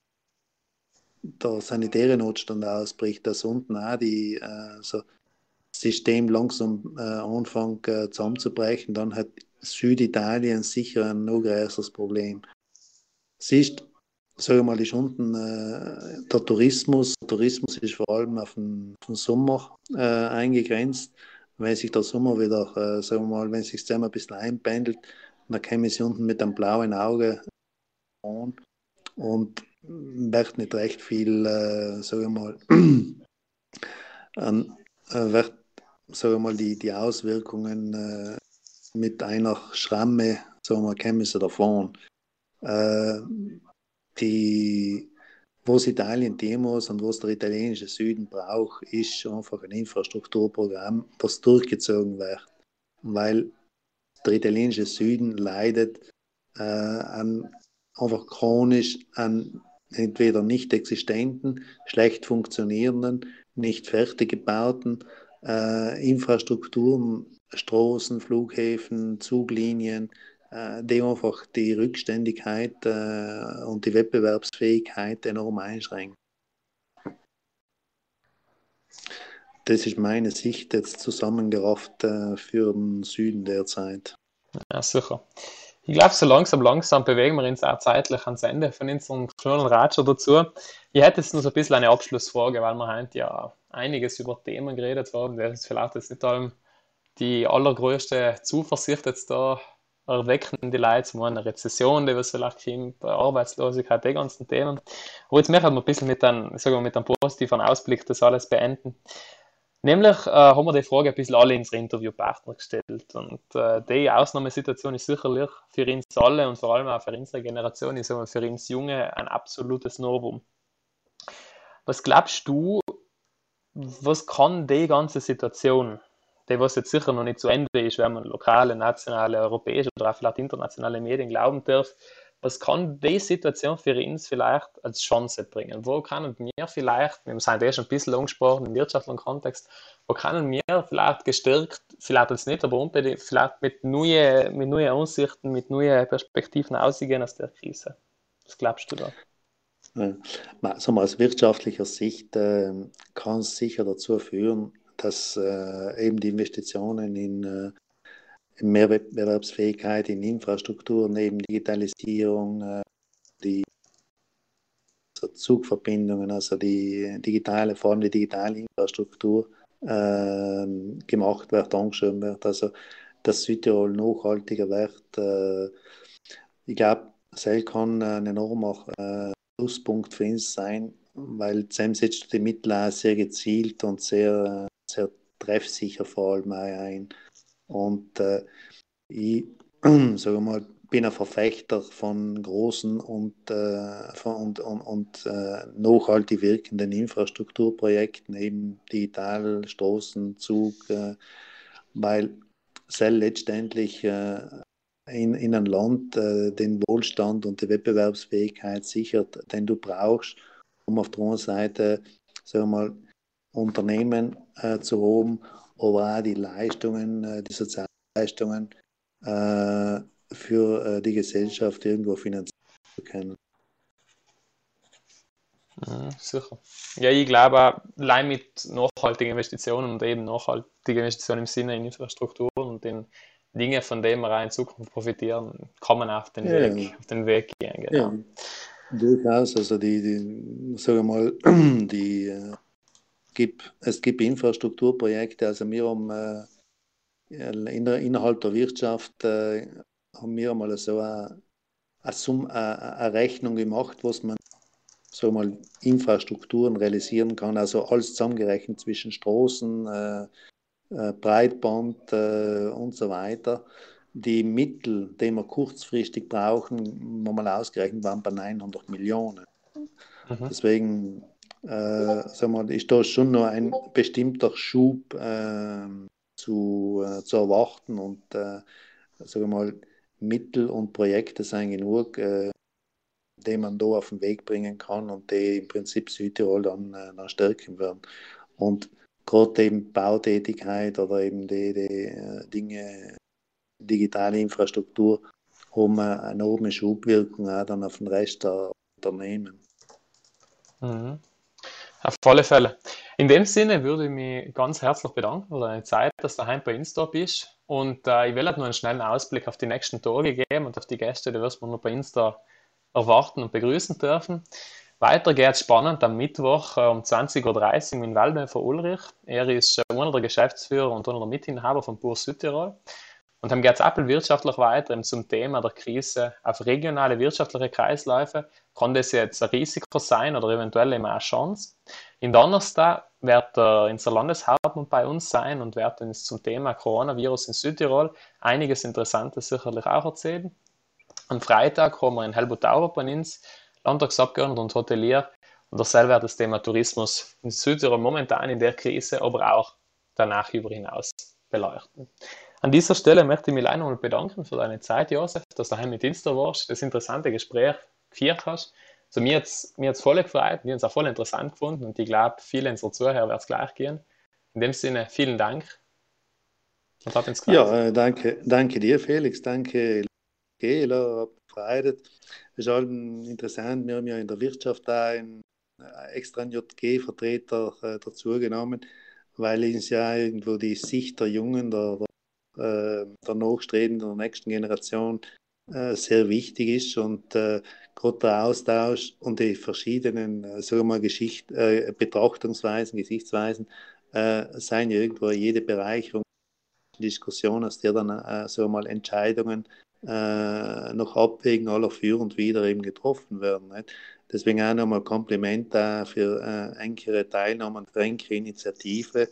der sanitäre Notstand ausbricht, dass unten auch die äh, so System langsam äh, anfängt äh, zusammenzubrechen, dann hat Süditalien sicher ein noch größeres Problem. Siehst, sage mal, ist unten äh, der Tourismus. Der Tourismus ist vor allem auf den, auf den Sommer äh, eingegrenzt. Wenn sich der Sommer wieder, äh, sagen mal, wenn sich das ein bisschen einpendelt, dann käme sie unten mit einem blauen Auge an und wird nicht recht viel, äh, sagen wir mal, äh, wird, sagen wir mal, die, die Auswirkungen äh, mit einer Schramme, sagen wir, kämen sie davon. Äh, die, was Italien Demos und was der italienische Süden braucht, ist einfach ein Infrastrukturprogramm, das durchgezogen wird. Weil der italienische Süden leidet äh, an, einfach chronisch an entweder nicht existenten, schlecht funktionierenden, nicht fertig gebauten äh, Infrastrukturen Straßen, Flughäfen, Zuglinien, äh, die einfach die Rückständigkeit äh, und die Wettbewerbsfähigkeit enorm einschränken. Das ist meine Sicht jetzt zusammengerafft äh, für den Süden derzeit. Ja, sicher. Ich glaube, so langsam, langsam bewegen wir uns auch zeitlich ans Ende von unserem kleinen Ratscher dazu. Ich hätte jetzt noch so ein bisschen eine Abschlussfrage, weil wir heute ja einiges über Themen geredet haben, die es vielleicht jetzt nicht allem die allergrößte Zuversicht jetzt da erwecken die Leute, zum eine Rezession, die was vielleicht kommt, Arbeitslosigkeit, die ganzen Themen. Aber jetzt möchten wir ein bisschen mit einem, sagen wir, mit einem positiven Ausblick das alles beenden. Nämlich äh, haben wir die Frage ein bisschen alle in unsere Interviewpartner gestellt. Und äh, die Ausnahmesituation ist sicherlich für uns alle und vor allem auch für unsere Generation, ich sage für uns Junge ein absolutes Novum. Was glaubst du, was kann die ganze Situation die was jetzt sicher noch nicht zu Ende ist, wenn man lokale, nationale, europäische oder auch vielleicht internationale Medien glauben darf, was kann die Situation für uns vielleicht als Chance bringen? Wo können wir vielleicht, wir haben es eh schon ein bisschen angesprochen im wirtschaftlichen Kontext, wo können wir vielleicht gestärkt, vielleicht jetzt nicht, aber unbedingt, vielleicht mit neuen, mit neuen Aussichten, mit neuen Perspektiven ausgehen aus der Krise? Was glaubst du da? Ja, aus wirtschaftlicher Sicht äh, kann es sicher dazu führen, dass äh, eben die Investitionen in, äh, in mehr Wettbewerbsfähigkeit, in Infrastruktur, neben Digitalisierung, äh, die Zugverbindungen, also die digitale, allem die digitale Infrastruktur ähm, gemacht wird, angeschrieben wird. Also dass Südtirol nachhaltiger wird. Äh, ich glaube, das kann ein enormer äh, Pluspunkt für uns sein, weil Sam setzt die Mittel sehr gezielt und sehr sehr treffsicher vor allem ein. Und äh, ich sage mal, bin ein Verfechter von großen und, äh, von, und, und, und äh, nachhaltig wirkenden Infrastrukturprojekten, eben digital, Straßen, Zug, äh, weil es letztendlich äh, in, in ein Land äh, den Wohlstand und die Wettbewerbsfähigkeit sichert, den du brauchst, um auf der einen Seite, sagen wir mal, Unternehmen äh, zu haben, aber auch die Leistungen, äh, die Sozialleistungen äh, für äh, die Gesellschaft irgendwo finanzieren zu können. Ja, sicher. Ja, ich glaube, allein mit nachhaltigen Investitionen und eben nachhaltige Investitionen im Sinne in Infrastrukturen und den Dingen, von denen wir auch in Zukunft profitieren, kann man auf den, ja. Weg, auf den Weg gehen. Genau. Ja, durchaus. Also die, die sagen wir mal, die äh, gibt, es gibt Infrastrukturprojekte, also wir haben äh, in der, innerhalb der Wirtschaft äh, haben wir mal so eine, eine, eine, Rechnung gemacht, was man so mal Infrastrukturen realisieren kann, also alles zusammengerechnet zwischen Straßen, äh, äh, Breitband äh, und so weiter. Die Mittel, die wir kurzfristig brauchen, mal ausgerechnet waren bei 900 Millionen. Mhm. Deswegen äh, sagen wir, ist da schon noch ein bestimmter Schub äh, zu, äh, zu erwarten und äh, sagen mal, Mittel und Projekte sind genug, äh, die man da auf den Weg bringen kann und die im Prinzip Südtirol dann, äh, dann stärken werden. Und gerade eben Bautätigkeit oder eben die, die äh, Dinge, digitale Infrastruktur, haben eine enorme Schubwirkung auch dann auf den Rest der Unternehmen. Mhm. Auf alle Fälle. In dem Sinne würde ich mich ganz herzlich bedanken für deine Zeit, dass du daheim bei Insta bist. Und äh, ich will halt nur einen schnellen Ausblick auf die nächsten Tage geben und auf die Gäste, die wirst du noch bei Insta erwarten und begrüßen dürfen. Weiter geht es spannend am Mittwoch äh, um 20.30 Uhr mit Waldmeister Ulrich. Er ist äh, einer der Geschäftsführer und einer der Mitinhaber von Pur Südtirol. Und dann geht es wirtschaftlich weiter zum Thema der Krise auf regionale wirtschaftliche Kreisläufe. Kann das jetzt ein Risiko sein oder eventuell immer eine Chance? In Donnerstag wird er unser Landeshauptmann bei uns sein und wird uns zum Thema Coronavirus in Südtirol einiges Interessantes sicherlich auch erzählen. Am Freitag haben wir in Helmut Tauber bei uns, Landtagsabgeordneter und Hotelier. Und dasselbe wird das Thema Tourismus in Südtirol momentan in der Krise, aber auch danach über hinaus beleuchten. An dieser Stelle möchte ich mich nochmal bedanken für deine Zeit, Josef, dass du daheim mit Insta warst, das interessante Gespräch geführt hast. Also mir hat es mir voll gefreut, wir haben es auch voll interessant gefunden und ich glaube, viele unserer Zuhörer werden es gleich gehen. In dem Sinne, vielen Dank. Und hat uns ja, äh, danke, danke dir, Felix. Danke, Gela. Gefreut. Es ist halt interessant, wir haben ja in der Wirtschaft da einen äh, extra JG-Vertreter äh, dazu genommen, weil es ja irgendwo die Sicht der Jungen, der, der, äh, der Nachstrebenden der nächsten Generation äh, sehr wichtig ist und äh, gerade der Austausch und die verschiedenen äh, sagen wir mal, Geschicht, äh, Betrachtungsweisen, Gesichtsweisen äh, seien ja irgendwo jede Bereicherung Diskussion, aus der dann äh, sagen wir mal Entscheidungen äh, noch abwägen aller für und wieder eben getroffen werden. Nicht? Deswegen auch nochmal Kompliment da für äh, engere Teilnahme und engere Initiative,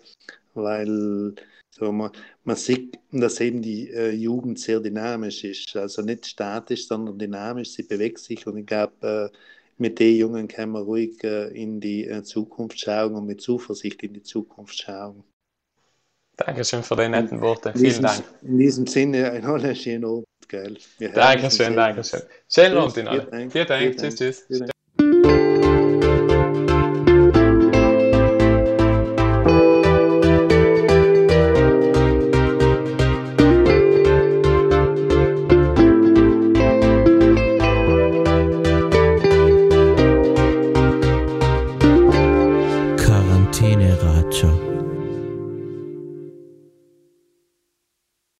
weil so, man, man sieht, dass eben die äh, Jugend sehr dynamisch ist. Also nicht statisch, sondern dynamisch. Sie bewegt sich und ich glaube, äh, mit den Jungen kann man ruhig äh, in die äh, Zukunft schauen und mit Zuversicht in die Zukunft schauen. Dankeschön für die netten Worte. Vielen diesem, Dank. In diesem Sinne, ein wunderschöner Abend, geil. Dankeschön, Dankeschön. Schönen Abend Ihnen alle. Vielen Dank. Tschüss, tschüss.